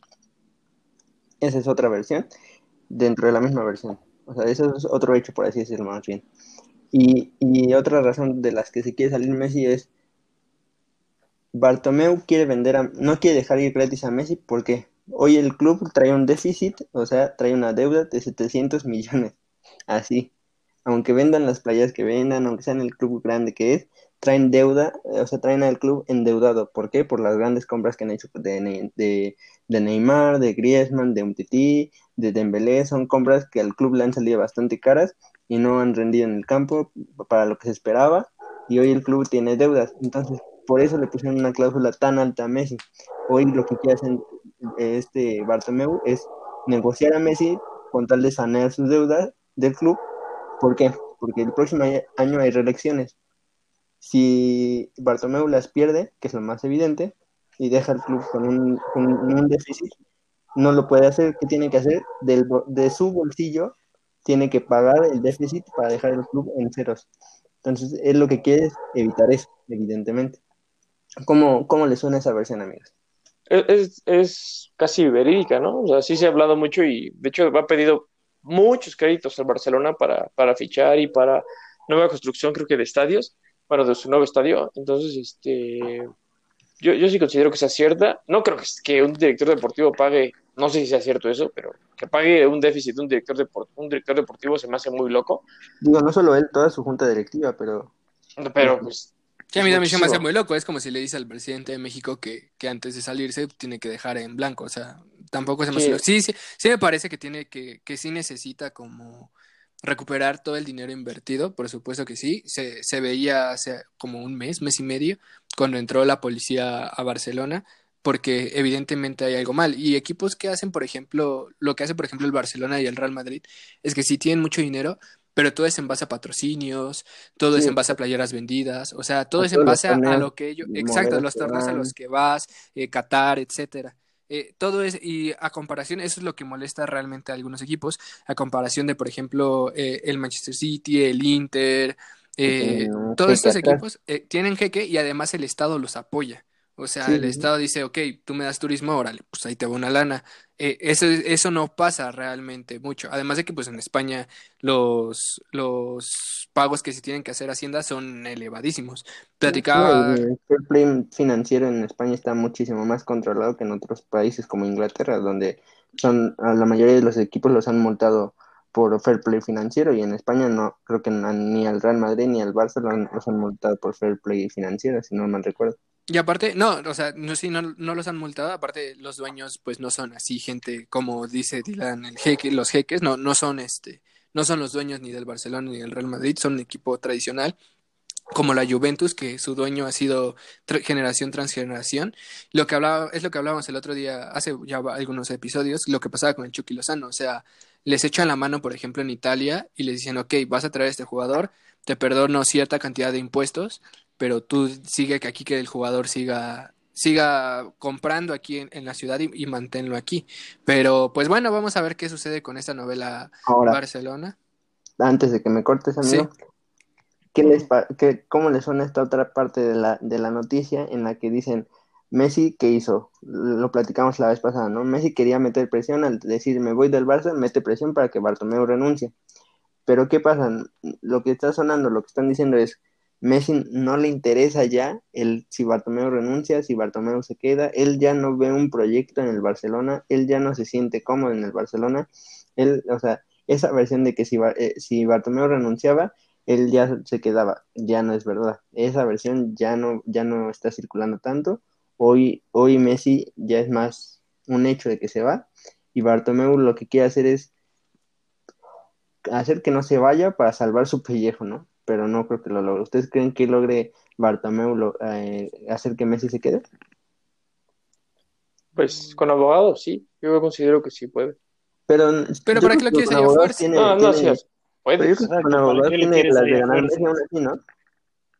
Esa es otra versión, dentro de la misma versión. O sea, eso es otro hecho, por así decirlo, más bien. Y, y otra razón de las que se quiere salir Messi es Bartomeu quiere vender a, no quiere dejar ir gratis a Messi porque hoy el club trae un déficit, o sea, trae una deuda de 700 millones. Así. Aunque vendan las playas que vendan, aunque sean el club grande que es, traen deuda, eh, o sea, traen al club endeudado. ¿Por qué? Por las grandes compras que han hecho de, de, Neymar, de Griezmann, de Umtiti, de Dembélé. Son compras que al club le han salido bastante caras y no han rendido en el campo para lo que se esperaba. Y hoy el club tiene deudas. Entonces, por eso le pusieron una cláusula tan alta a Messi. Hoy lo que quiere eh, este Bartomeu es negociar a Messi con tal de sanear sus deudas del club. ¿Por qué? Porque el próximo año hay reelecciones. Si Bartomeu las pierde, que es lo más evidente, y deja el club con un, con un déficit, no lo puede hacer. ¿Qué tiene que hacer? Del, de su bolsillo tiene que pagar el déficit para dejar el club en ceros. Entonces, él lo que quiere es evitar eso, evidentemente. ¿Cómo, cómo le suena esa versión, amigos? Es, es casi verídica, ¿no? O sea, sí se ha hablado mucho y de hecho ha pedido muchos créditos al Barcelona para, para fichar y para nueva construcción, creo que de estadios, bueno, de su nuevo estadio. Entonces, este, yo, yo sí considero que sea cierta. No creo que, que un director deportivo pague, no sé si sea cierto eso, pero que pague un déficit de un director, depor- un director deportivo se me hace muy loco. Digo, no solo él, toda su junta directiva, pero Pero pues Sí, a mí también se me hace muy loco. Es como si le dice al presidente de México que, que antes de salirse tiene que dejar en blanco. O sea, tampoco se me hace Sí. loco. Sí, sí, sí me parece que tiene que, que sí necesita como recuperar todo el dinero invertido. Por supuesto que sí. Se, se veía hace como un mes, mes y medio, cuando entró la policía a Barcelona. porque evidentemente hay algo mal. Y equipos que hacen, por ejemplo, lo que hace, por ejemplo, el Barcelona y el Real Madrid, es que sí tienen mucho dinero, pero todo es en base a patrocinios, todo es en base a playeras vendidas, o sea, todo es en base a, lo que ellos, exacto, los torneos a los que vas, eh, Qatar, etcétera. Eh, todo es, y a comparación, eso es lo que molesta realmente a algunos equipos, a comparación de, por ejemplo, eh, el Manchester City, el Inter, eh, todos estos equipos eh, tienen jeque y además el Estado los apoya. O sea, Sí, el. Estado dice, ok, tú me das turismo, órale, pues ahí te va una lana. Eh, eso, eso no pasa realmente mucho. Además de que pues en España los, los pagos que se tienen que hacer a Hacienda son elevadísimos. Platicaba, No, el fair play financiero en España está muchísimo más controlado que en otros países como Inglaterra, donde son a la mayoría de los equipos los han multado por fair play financiero y en España no creo que ni al Real Madrid ni al Barça lo han- los han multado por fair play financiero, si no mal recuerdo. Y aparte, no, o sea, no, sí, no, no los han multado, aparte los dueños pues no son así gente como dice Dylan, el jeque, los jeques, no, no son este, no son los dueños ni del Barcelona ni del Real Madrid, son un equipo tradicional como la Juventus, que su dueño ha sido generación tras generación. Lo que hablaba, es lo que hablábamos el otro día, hace ya algunos episodios, lo que pasaba con el Chucky Lozano. O sea, les echan la mano, por ejemplo, en Italia y les dicen, ok, vas a traer a este jugador, te perdono cierta cantidad de impuestos, pero tú sigue que aquí que el jugador siga siga comprando aquí en, en la ciudad y, y manténlo aquí. Pero pues bueno, vamos a ver qué sucede con esta novela Ahora, Barcelona. antes de que me cortes, amigo, ¿qué les qué- ¿cómo les suena esta otra parte de la, de la noticia en la que dicen Messi, ¿qué hizo? Lo platicamos la vez pasada, ¿no? Messi quería meter presión al decir me voy del Barça, mete presión para que Bartomeu renuncie. Pero ¿qué pasa? Lo que está sonando, lo que están diciendo es Messi no le interesa ya el si Bartomeu renuncia, si Bartomeu se queda, él ya no ve un proyecto en el Barcelona, él ya no se siente cómodo en el Barcelona, él, o sea, esa versión de que si, eh, si Bartomeu renunciaba, él ya se quedaba, ya no es verdad, esa versión ya no, ya no está circulando tanto, hoy, hoy Messi ya es más un hecho de que se va, y Bartomeu lo que quiere hacer es hacer que no se vaya para salvar su pellejo, ¿no? Pero no creo que lo logre. ¿Ustedes creen que logre Bartomeu lo- eh, hacer que Messi se quede? Pues con abogados, sí. Yo considero que sí puede. Pero, Pero ¿para qué lo quieres a fuerza? tiene- No, no, sí, tiene- puede. pero yo creo que Exacto, con ¿para abogados tiene las de ganar? Messi aún así, ¿no?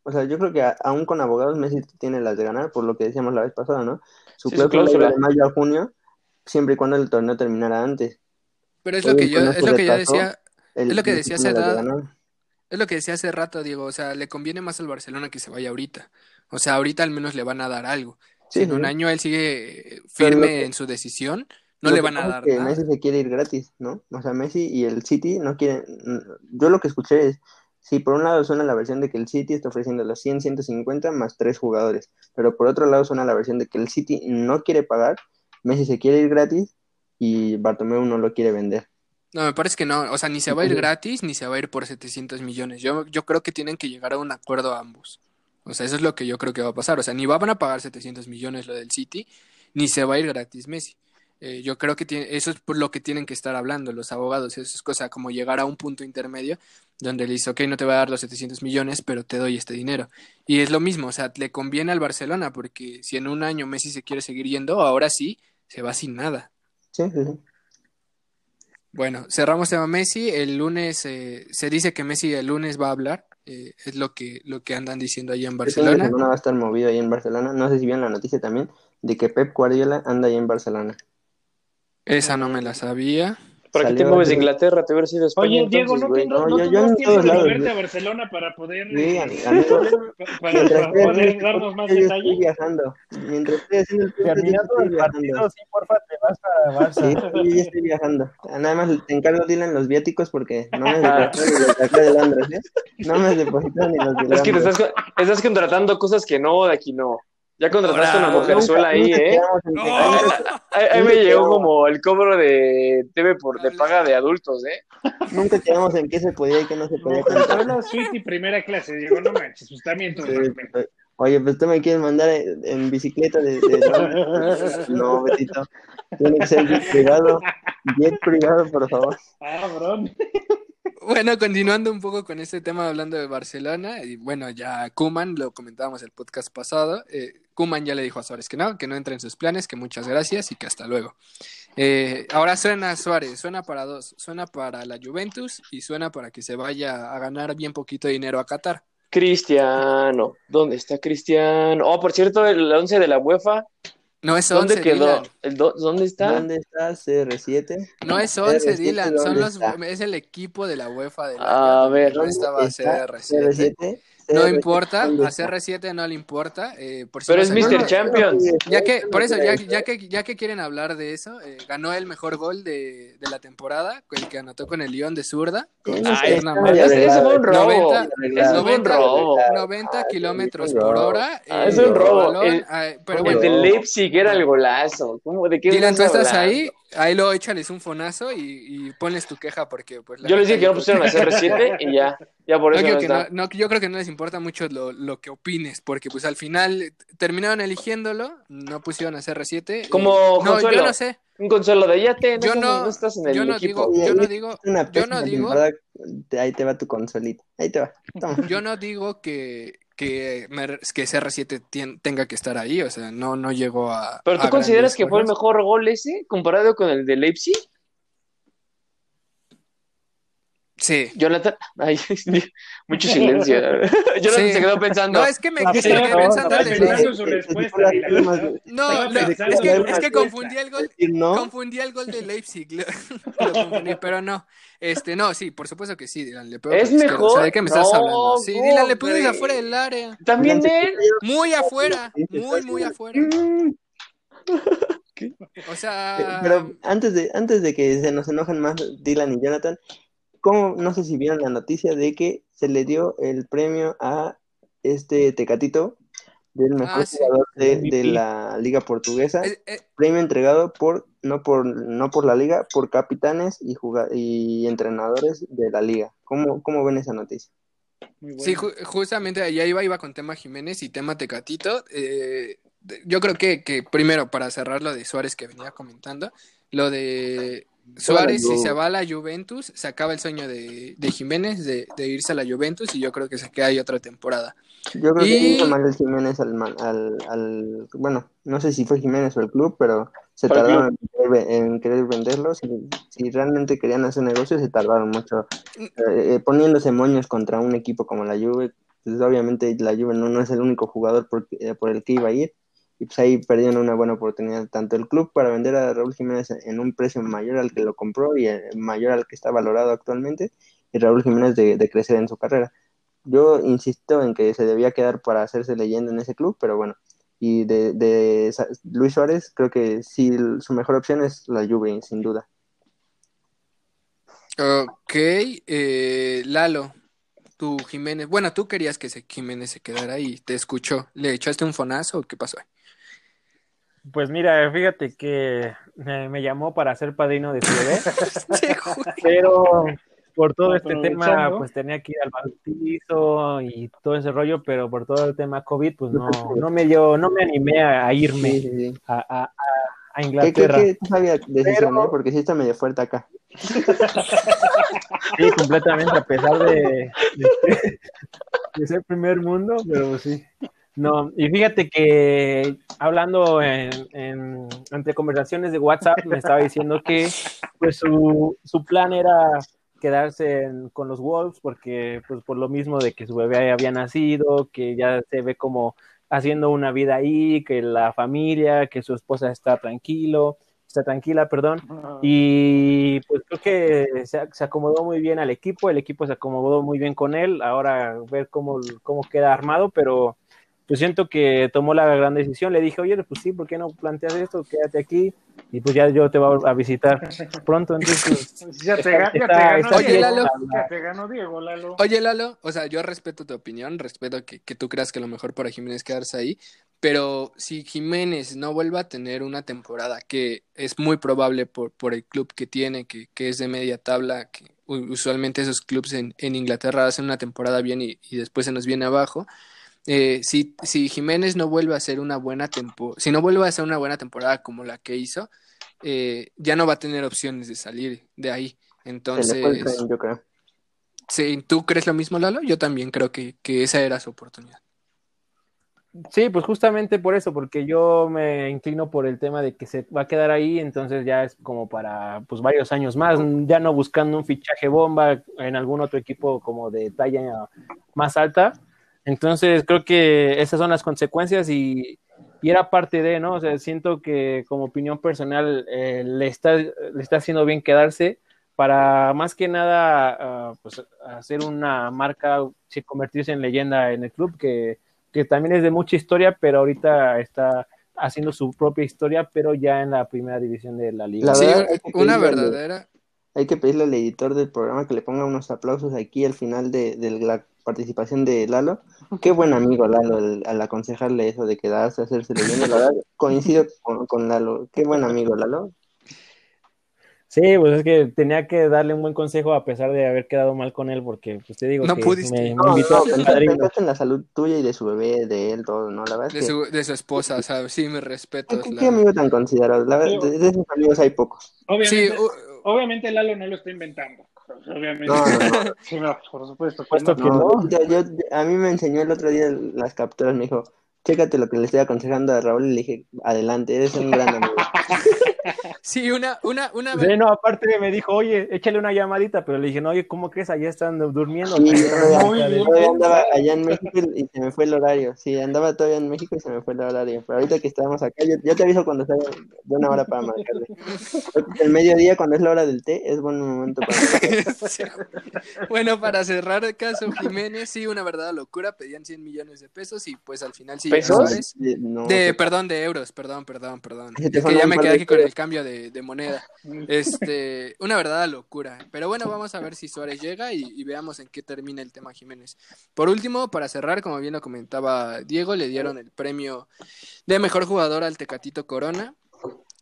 O sea, yo creo que a- aún con abogados Messi tiene las de ganar, por lo que decíamos la vez pasada, ¿no? Su Sí, su cláusula de mayo a junio, siempre y cuando el torneo terminara antes. Pero es Hoy lo que yo, es lo que yo decía, el- Es lo que decía hace de. Es lo que decía hace rato, Diego, o sea, le conviene más al Barcelona que se vaya ahorita. O sea, ahorita al menos le van a dar algo. Si en un año él sigue lo firme que- en su decisión, no le van a dar que nada. Messi se quiere ir gratis, ¿no? O sea, Messi y el City no quieren. Yo lo que escuché es: sí, por un lado suena la versión de que el City está ofreciendo los 100, 150 más tres jugadores, pero por otro lado suena la versión de que el City no quiere pagar, Messi se quiere ir gratis y Bartomeu no lo quiere vender. No, me parece que no. O sea, ni se va a ir gratis ni se va a ir por 700 millones. Yo, yo creo que tienen que llegar a un acuerdo ambos. O sea, eso es lo que yo creo que va a pasar. O sea, ni van a pagar 700 millones lo del City, ni se va a ir gratis Messi. Eh, yo creo que tiene, eso es por lo que tienen que estar hablando los abogados. Eso es cosa como llegar a un punto intermedio donde le dice, ok, no te voy a dar los 700 millones, pero te doy este dinero. Y es lo mismo, o sea, le conviene al Barcelona porque si en un año Messi se quiere seguir yendo, ahora sí, se va sin nada. Sí, sí, sí. Bueno, cerramos tema Messi. El lunes eh, se dice que Messi el lunes va a hablar. eh, es lo que, lo que andan diciendo allá en Barcelona. semana va a estar movido ahí en Barcelona. No sé si vieron la noticia también de que Pep Guardiola anda ahí en Barcelona. Esa no me la sabía. ¿Para qué te mueves de Inglaterra? Te hubieras ido a España Oye, Diego, entonces, ¿no, No, no yo- todos de lados, moverte a Barcelona para poder, Sí, eh, amigo. para, para haciendo poder darnos más yo estoy detalles? viajando. Mientras estoy haciendo el Terminando el viajando. partido, sí, porfa, te vas a Barça. Sí, yo ya estoy viajando. Nada más te encargo, Dylan, los viáticos porque no me depositaron ni los de acá de Londres, ¿eh? No me depositaron ni los de Es que te Londres. estás, estás contratando cosas que no, de aquí no. Ya contrataste Ahora, una mujerzuela ahí, ¿eh? ¡Oh! Ahí, ahí me llegó como el cobro de TV por de paga de adultos, ¿eh? Nunca quedamos en qué se podía y qué no se podía No, pero fue contar. la suite y primera clase. Digo, no manches, pues también tú. Sí, pues, Oye, pues tú me quieres mandar en, en bicicleta de, de. No, Betito. Tiene que ser jet privado. Jet privado, por favor. Ah, bron. Bueno, continuando un poco con este tema hablando de Barcelona, y bueno, ya Kuman, lo comentábamos el podcast pasado, eh, Kuman ya le dijo a Suárez que no, que no entra en sus planes, que muchas gracias y que hasta luego. Eh, ahora suena Suárez, suena para dos, suena para la Juventus y suena para que se vaya a ganar bien poquito dinero a Qatar. Cristiano, ¿dónde está Cristiano? Oh, por cierto, el 11 de la UEFA, No es ¿dónde 11, quedó? Dylan. El do- ¿Dónde está? ¿Dónde está CR7? No es 11, CR7, Dylan, son ¿dónde los, es el equipo de la UEFA de A ver, ¿Dónde estaba está CR7. CR7? No CR7, importa, ¿dónde a está? CR7 no le importa. eh, por si Pero no es. Mr. Champions. Ya que, por eso, ya, ya que, ya que quieren hablar de eso, eh, ganó el mejor gol de, de la temporada, el que anotó con el León de zurda. Con no arreglado, fue un robo. 90, Ese fue un 90, robo. 90 Ah, kilómetros un por hora. Ah, eh, es un robo. balón, El- eh, pero el bueno, de Leipzig era el golazo. ¿Cómo, ¿De qué Dylan, tú estás hablando? ahí, ahí lo échales un fonazo y, y ponles tu queja porque pues la Yo les dije que no pusieron a creo- CR7 y ya, ya por No, eso creo no que está. no- no, yo creo que no les importa mucho lo, lo que opines, porque pues al final eh, terminaron eligiéndolo, no pusieron a CR7. Como no, Consuelo. yo no sé, Un consuelo de ya te, no, yo no, no estás en el yo no equipo. digo, yo no digo, Una yo no digo, Ahí te va tu consolita. Ahí te va. Toma. yo no digo que que, que CR7 tien- tenga que estar ahí, o sea, no, no llegó a. Pero tú a consideras grandes que fue el mejor gol ese comparado con el de Leipzig? Sí. Jonathan, ay, mucho silencio. Jonathan Sí. se quedó pensando. No, es que me quedé pensando no, es que, confundí el gol, no. confundí el gol de Leipzig, lo, lo confundí, pero no. Este, no, sí, por supuesto que sí, Dylan, le pego ¿Es mejor? O sea, ¿de qué me estás No, hablando? Sí, ¿cómo Dylan, le crees? afuera del área. También Dylan, él. Muy afuera, muy, muy afuera. O Eh, sea, Pero antes de, antes de que se nos enojen más Dylan y Jonathan, ¿cómo, no sé si vieron la noticia de que se le dio el premio a este Tecatito del mejor Ah, sí. jugador de, la liga portuguesa, eh, eh, premio entregado por no por no por la liga, por capitanes y y entrenadores de la liga. ¿Cómo, cómo ven esa noticia? Muy bueno. Sí, ju- justamente allá iba, iba con tema Jiménez y tema Tecatito. Eh, yo creo que, que primero, para cerrar lo de Suárez que venía comentando, lo de Suárez, si se va a la Juventus, se acaba el sueño de, de Jiménez de, de irse a la Juventus y yo creo que se queda ahí otra temporada. Yo creo Y- que hizo mal el Jiménez al, man- al, al- bueno, no sé si fue Jiménez o el club, pero se tardaron en querer, ve- en querer venderlos. Si, si realmente querían hacer negocio, se tardaron mucho eh, eh, poniéndose moños contra un equipo como la Juve. Pues obviamente la Juve no, no es el único jugador por, eh, por el que iba a ir. Y pues ahí perdieron una buena oportunidad, tanto el club para vender a Raúl Jiménez en un precio mayor al que lo compró y eh, mayor al que está valorado actualmente, y Raúl Jiménez de, crecer en su carrera. Yo insisto en que se debía quedar para hacerse leyenda en ese club, pero bueno. Y de, de Luis Suárez, creo que sí, su mejor opción es la Juve, sin duda. Ok, eh, Lalo, tú Jiménez, bueno, tú querías que ese Jiménez se quedara ahí, te escuchó, ¿le echaste un fonazo o qué pasó? Pues mira, fíjate que eh, me llamó para ser padrino de su bebé, pero por todo este tema, pues tenía que ir al bautizo y todo ese rollo, pero por todo el tema COVID, pues no, no me dio, no me animé a, irme Sí, sí, sí. a, a- a- a ¿Qué, qué, Inglaterra. qué decisión, Pero- eh? Porque sí está medio fuerte acá. Sí, completamente, a pesar de, de, de ser primer mundo, pero sí. No, y fíjate que hablando en, en- entre conversaciones de WhatsApp, me estaba diciendo que pues su, su plan era quedarse en- con los Wolves porque pues por lo mismo de que su bebé había nacido, que ya se ve como haciendo una vida ahí, que la familia, que su esposa está tranquilo, está tranquila, perdón, Ah, y pues creo que se, se acomodó muy bien al equipo, el equipo se acomodó muy bien con él, ahora ver cómo, cómo queda armado, pero pues siento que tomó la gran decisión, le dije, oye, pues sí, ¿por qué no planteas esto? Quédate aquí y pues ya yo te voy a visitar pronto, entonces pues ya te, ga- ya te está- ganó está Oye, Diego. Lalo. Ya te ganó Diego, Lalo. Oye, Lalo, o sea, yo respeto tu opinión, respeto que, que tú creas que lo mejor para Jiménez es quedarse ahí, pero si Jiménez no vuelve a tener una temporada que es muy probable por, por el club que tiene, que, que es de media tabla, que usualmente esos clubes en, en Inglaterra hacen una temporada bien y, y después se nos viene abajo. Eh, si, si Jiménez no vuelve a hacer una buena temporada, si no vuelve a hacer una buena temporada como la que hizo, eh, ya no va a tener opciones de salir de ahí. Se le fue el Entonces, tren, yo creo. Sí, ¿tú crees lo mismo, Lalo? Yo también creo que, que esa era su oportunidad. Sí, pues justamente por eso, porque yo me inclino por el tema de que se va a quedar ahí, entonces ya es como para pues varios años más, ya no buscando un fichaje bomba en algún otro equipo como de talla más alta. Entonces creo que esas son las consecuencias y, y era parte de, ¿no? O sea, siento que como opinión personal eh, le, está, le está haciendo bien quedarse para más que nada uh, pues, hacer una marca, convertirse en leyenda en el club, que que también es de mucha historia, pero ahorita está haciendo su propia historia, pero ya en la primera división de la liga. La sí, una verdadera. hay que pedirle al editor del programa que le ponga unos aplausos aquí al final de, de la participación de Lalo. Qué buen amigo Lalo al, al aconsejarle eso de quedarse, hacerse. La verdad, coincido con, con Lalo. Qué buen amigo Lalo. Sí, pues es que tenía que darle un buen consejo a pesar de haber quedado mal con él, porque pues te digo no que pudiste. me, me No, invitó no, a en la salud tuya y de su bebé, de él, todo, ¿no? La verdad De es que... su, de su esposa, ¿sabes? Sí, mis respetos. ¿Qué, amigo tan considerado? La verdad, de, de esos amigos hay pocos. Obviamente, Sí, obviamente Lalo no lo está inventando. Obviamente. No, no, no. Sí, no, por supuesto. que Puesto no. que No, no. yo- yo- a mí me enseñó el otro día las capturas, me dijo, chécate lo que le estoy aconsejando a Raúl, y le dije, adelante, eres un gran amigo. sí, una, una, una Sí, no, aparte me dijo, oye, échale una llamadita, pero le dije, no, oye, ¿cómo crees? Allá están durmiendo. Sí, bien. todavía andaba allá en México y se me fue el horario. Sí, andaba todavía en México y se me fue el horario. Pero ahorita que estamos acá, yo, yo te aviso cuando sea de una hora para marcarle. El mediodía, cuando es la hora del té, es buen momento para marcarle. Sí. Bueno, para cerrar el caso Jiménez, sí, una verdadera locura, pedían 100 millones de pesos y pues al final sí ¿Pesos? Suárez. De- no, De, se- perdón, de euros, perdón, perdón, perdón. Es que ya me quedé aquí con euros. El cambio de, de moneda. Este, una verdadera locura. Pero bueno, vamos a ver si Suárez llega y, y veamos en qué termina el tema Jiménez. Por último, para cerrar, como bien lo comentaba Diego, le dieron el premio de mejor jugador al Tecatito Corona.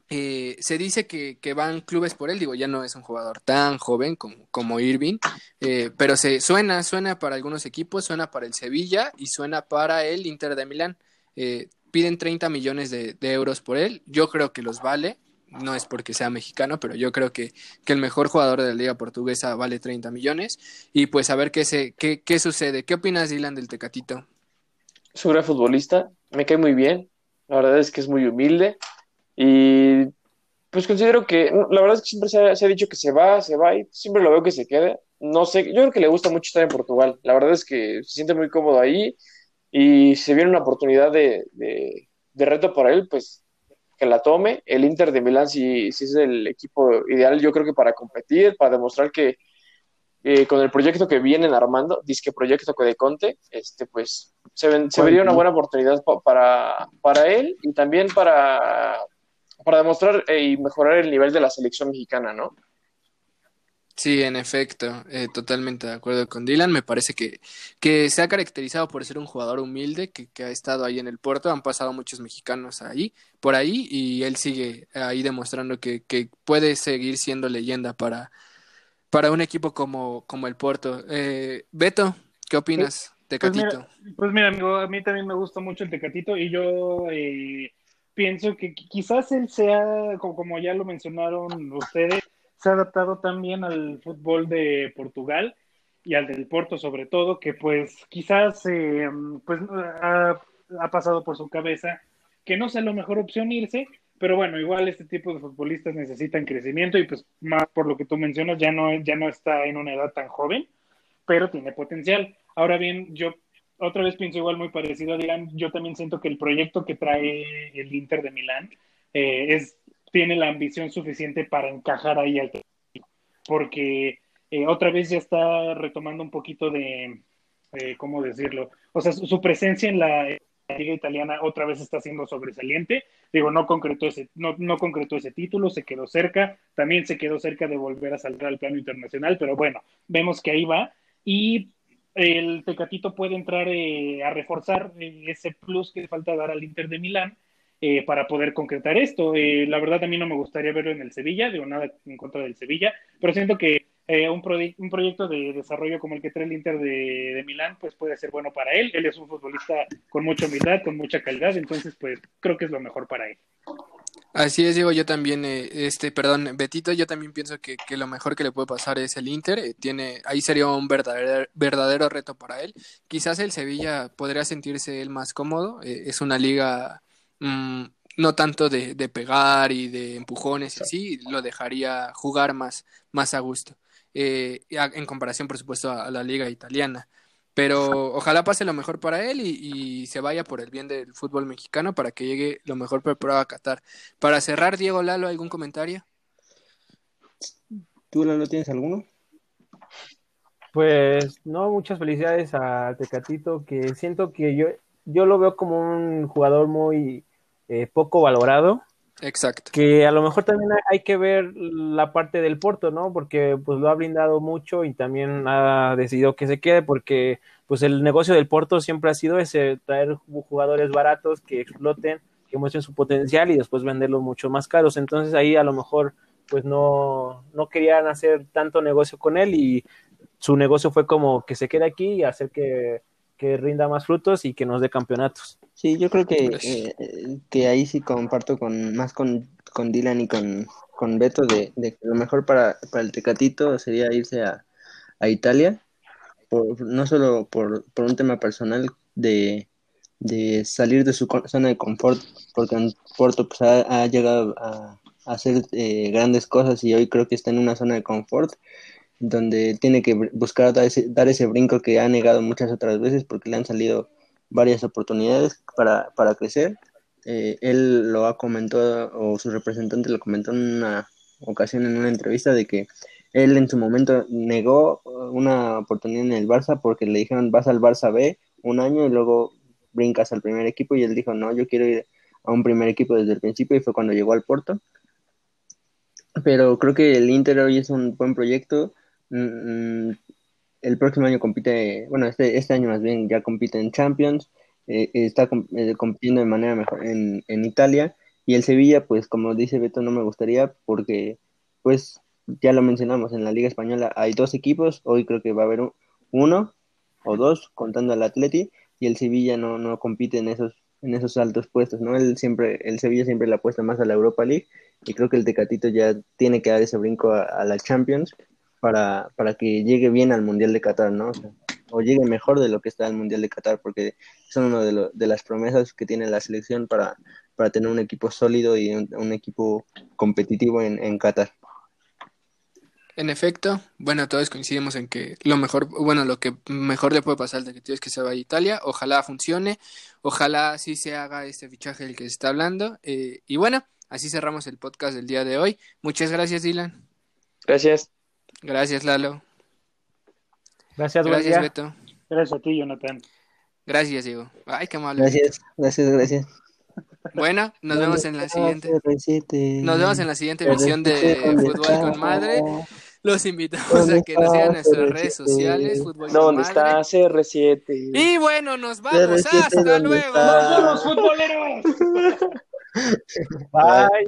Eh, se dice que, que van clubes por él, digo, ya no es un jugador tan joven como, como Irving, eh, pero se suena, suena para algunos equipos, suena para el Sevilla y suena para el Inter de Milán. Eh, piden 30 millones de, de euros por él, yo creo que los vale, no es porque sea mexicano, pero yo creo que, que el mejor jugador de la liga portuguesa vale 30 millones y pues a ver qué, se, qué, qué sucede. ¿Qué opinas, Dylan, del Tecatito? Es un gran futbolista, me cae muy bien. La verdad es que es muy humilde. Y pues considero que, la verdad es que siempre se ha, se dicho que se va, se va y siempre lo veo que se queda. No sé, yo creo que le gusta mucho estar en Portugal. La verdad es que se siente muy cómodo ahí y si viene una oportunidad de, de, de reto para él, pues que la tome. El Inter de Milán sí, sí es el equipo ideal, yo creo que para competir, para demostrar que eh, con el proyecto que vienen armando, disque proyecto de Conte, este, pues se, ven- se vería una buena oportunidad pa- para, para él y también para, para demostrar eh, y mejorar el nivel de la selección mexicana, ¿no? Sí, en efecto, eh, totalmente de acuerdo con Dylan. Me parece que, que se ha caracterizado por ser un jugador humilde, que, que ha estado ahí en el Porto. Han pasado muchos mexicanos ahí, por ahí, y él sigue ahí demostrando que, que puede seguir siendo leyenda para, para un equipo como, como el Porto. Eh, Beto, ¿qué opinas de Pues Catito? mira, pues mira, amigo, a mí también me gusta mucho el Tecatito y yo eh, pienso que qui- quizás él sea, como ya lo mencionaron ustedes, se ha adaptado también al fútbol de Portugal y al del Porto sobre todo, que pues quizás eh, pues ha, pasado por su cabeza que no sea la mejor opción irse, pero bueno, igual este tipo de futbolistas necesitan crecimiento y pues más por lo que tú mencionas, ya no, ya no está en una edad tan joven, pero tiene potencial. Ahora bien, yo otra vez pienso igual muy parecido a Dylan, yo también siento que el proyecto que trae el Inter de Milán eh, es, tiene la ambición suficiente para encajar ahí al porque eh, otra vez ya está retomando un poquito de, eh, ¿cómo decirlo? O sea, su, presencia en la, en la liga italiana otra vez está siendo sobresaliente. Digo, no concretó ese, no, no concretó ese título, se quedó cerca, también se quedó cerca de volver a saltar al plano internacional, pero bueno, vemos que ahí va. Y el Tecatito puede entrar eh, a reforzar eh, ese plus que falta dar al Inter de Milán eh, para poder concretar esto. Eh, la verdad, a mí no me gustaría verlo en el Sevilla, digo nada en contra del Sevilla, pero siento que eh, un, proye un, proyecto de desarrollo como el que trae el Inter de, de, Milán, pues puede ser bueno para él. Él es un futbolista con mucha humildad, con mucha calidad, entonces pues creo que es lo mejor para él. Así es, Diego, yo también, eh, este, perdón, Betito, yo también pienso que, que lo mejor que le puede pasar es el Inter, eh, tiene, ahí sería un verdadero, verdadero reto para él. Quizás el Sevilla podría sentirse él más cómodo, eh, es una liga mm, no tanto de, de pegar y de empujones y así, lo dejaría jugar más, más a gusto, eh, en comparación, por supuesto, a, a la liga italiana. Pero ojalá pase lo mejor para él y, y se vaya por el bien del fútbol mexicano para que llegue lo mejor preparado a Qatar. Para cerrar, Diego Lalo, ¿algún comentario? ¿Tú, Lalo, tienes alguno? Pues no, muchas felicidades a Tecatito, que siento que yo, yo lo veo como un jugador muy eh, poco valorado, Exacto. que a lo mejor también hay- que ver la parte del Porto, ¿no? Porque pues lo ha blindado mucho y también ha decidido que se quede porque pues el negocio del Porto siempre ha sido ese, traer jugadores baratos que exploten, que muestren su potencial y después venderlos mucho más caros. Entonces ahí a lo mejor pues no, no querían hacer tanto negocio con él y su negocio fue como que se quede aquí y hacer que, que rinda más frutos y que nos dé campeonatos. Sí, yo creo que, Pues- eh, que ahí sí comparto con más con, con Dylan y con, con Beto de, de que lo mejor para, para el Tecatito sería irse a, a Italia, por, no solo por, por un tema personal de, de salir de su co- zona de confort, porque en Porto pues, ha, ha llegado a, a hacer eh, grandes cosas y hoy creo que está en una zona de confort donde tiene que buscar dar ese, dar ese brinco que ha negado muchas otras veces porque le han salido varias oportunidades para, para crecer. Eh, él lo ha comentado, o su representante lo comentó en una ocasión en una entrevista, de que él en su momento negó una oportunidad en el Barça porque le dijeron vas al Barça B un año y luego brincas al primer equipo y él dijo no, yo quiero ir a un primer equipo desde el principio y fue cuando llegó al Porto. Pero creo que el Inter hoy es un buen proyecto. Mm, el próximo año compite, bueno, este, este año más bien ya compite en Champions, eh, está eh, compitiendo de manera mejor en, en Italia y el Sevilla, pues como dice Beto, no me gustaría porque, pues ya lo mencionamos, en la Liga Española hay dos equipos, hoy creo que va a haber un- uno o dos contando al Atleti y el Sevilla no, no compite en esos en esos altos puestos, ¿no? Él siempre, el Sevilla siempre le apuesta más a la Europa League y creo que el Tecatito ya tiene que dar ese brinco a, a la Champions para, para que llegue bien al Mundial de Qatar, ¿no? O, sea, o llegue mejor de lo que está el Mundial de Qatar, porque son una de, lo- de las promesas que tiene la selección para, para tener un equipo sólido y un, un equipo competitivo en, en Qatar. En efecto, bueno, todos coincidimos en que lo mejor, bueno, lo que mejor le puede pasar al Tecatito es que se vaya a Italia. Ojalá funcione, ojalá sí se haga este fichaje del que se está hablando. eh, y bueno, así cerramos el podcast del día de hoy. Muchas gracias, Dylan. Gracias. Gracias, Lalo. Gracias, Gracias. Beto. Gracias a ti, Jonathan. Gracias, Diego. Ay, qué amable. Gracias, gracias, gracias. Bueno, nos vemos en la siguiente. CR7. Nos vemos en la siguiente emisión de ¿Dónde Fútbol con Madre. Los invitamos ¿Dónde a que nos sigan en nuestras redes CR7? sociales, Fútbol con ¿Dónde está CR7? Y bueno, nos vamos. CR7, Hasta ¿dónde luego. ¡Nos vemos, futboleros! Bye.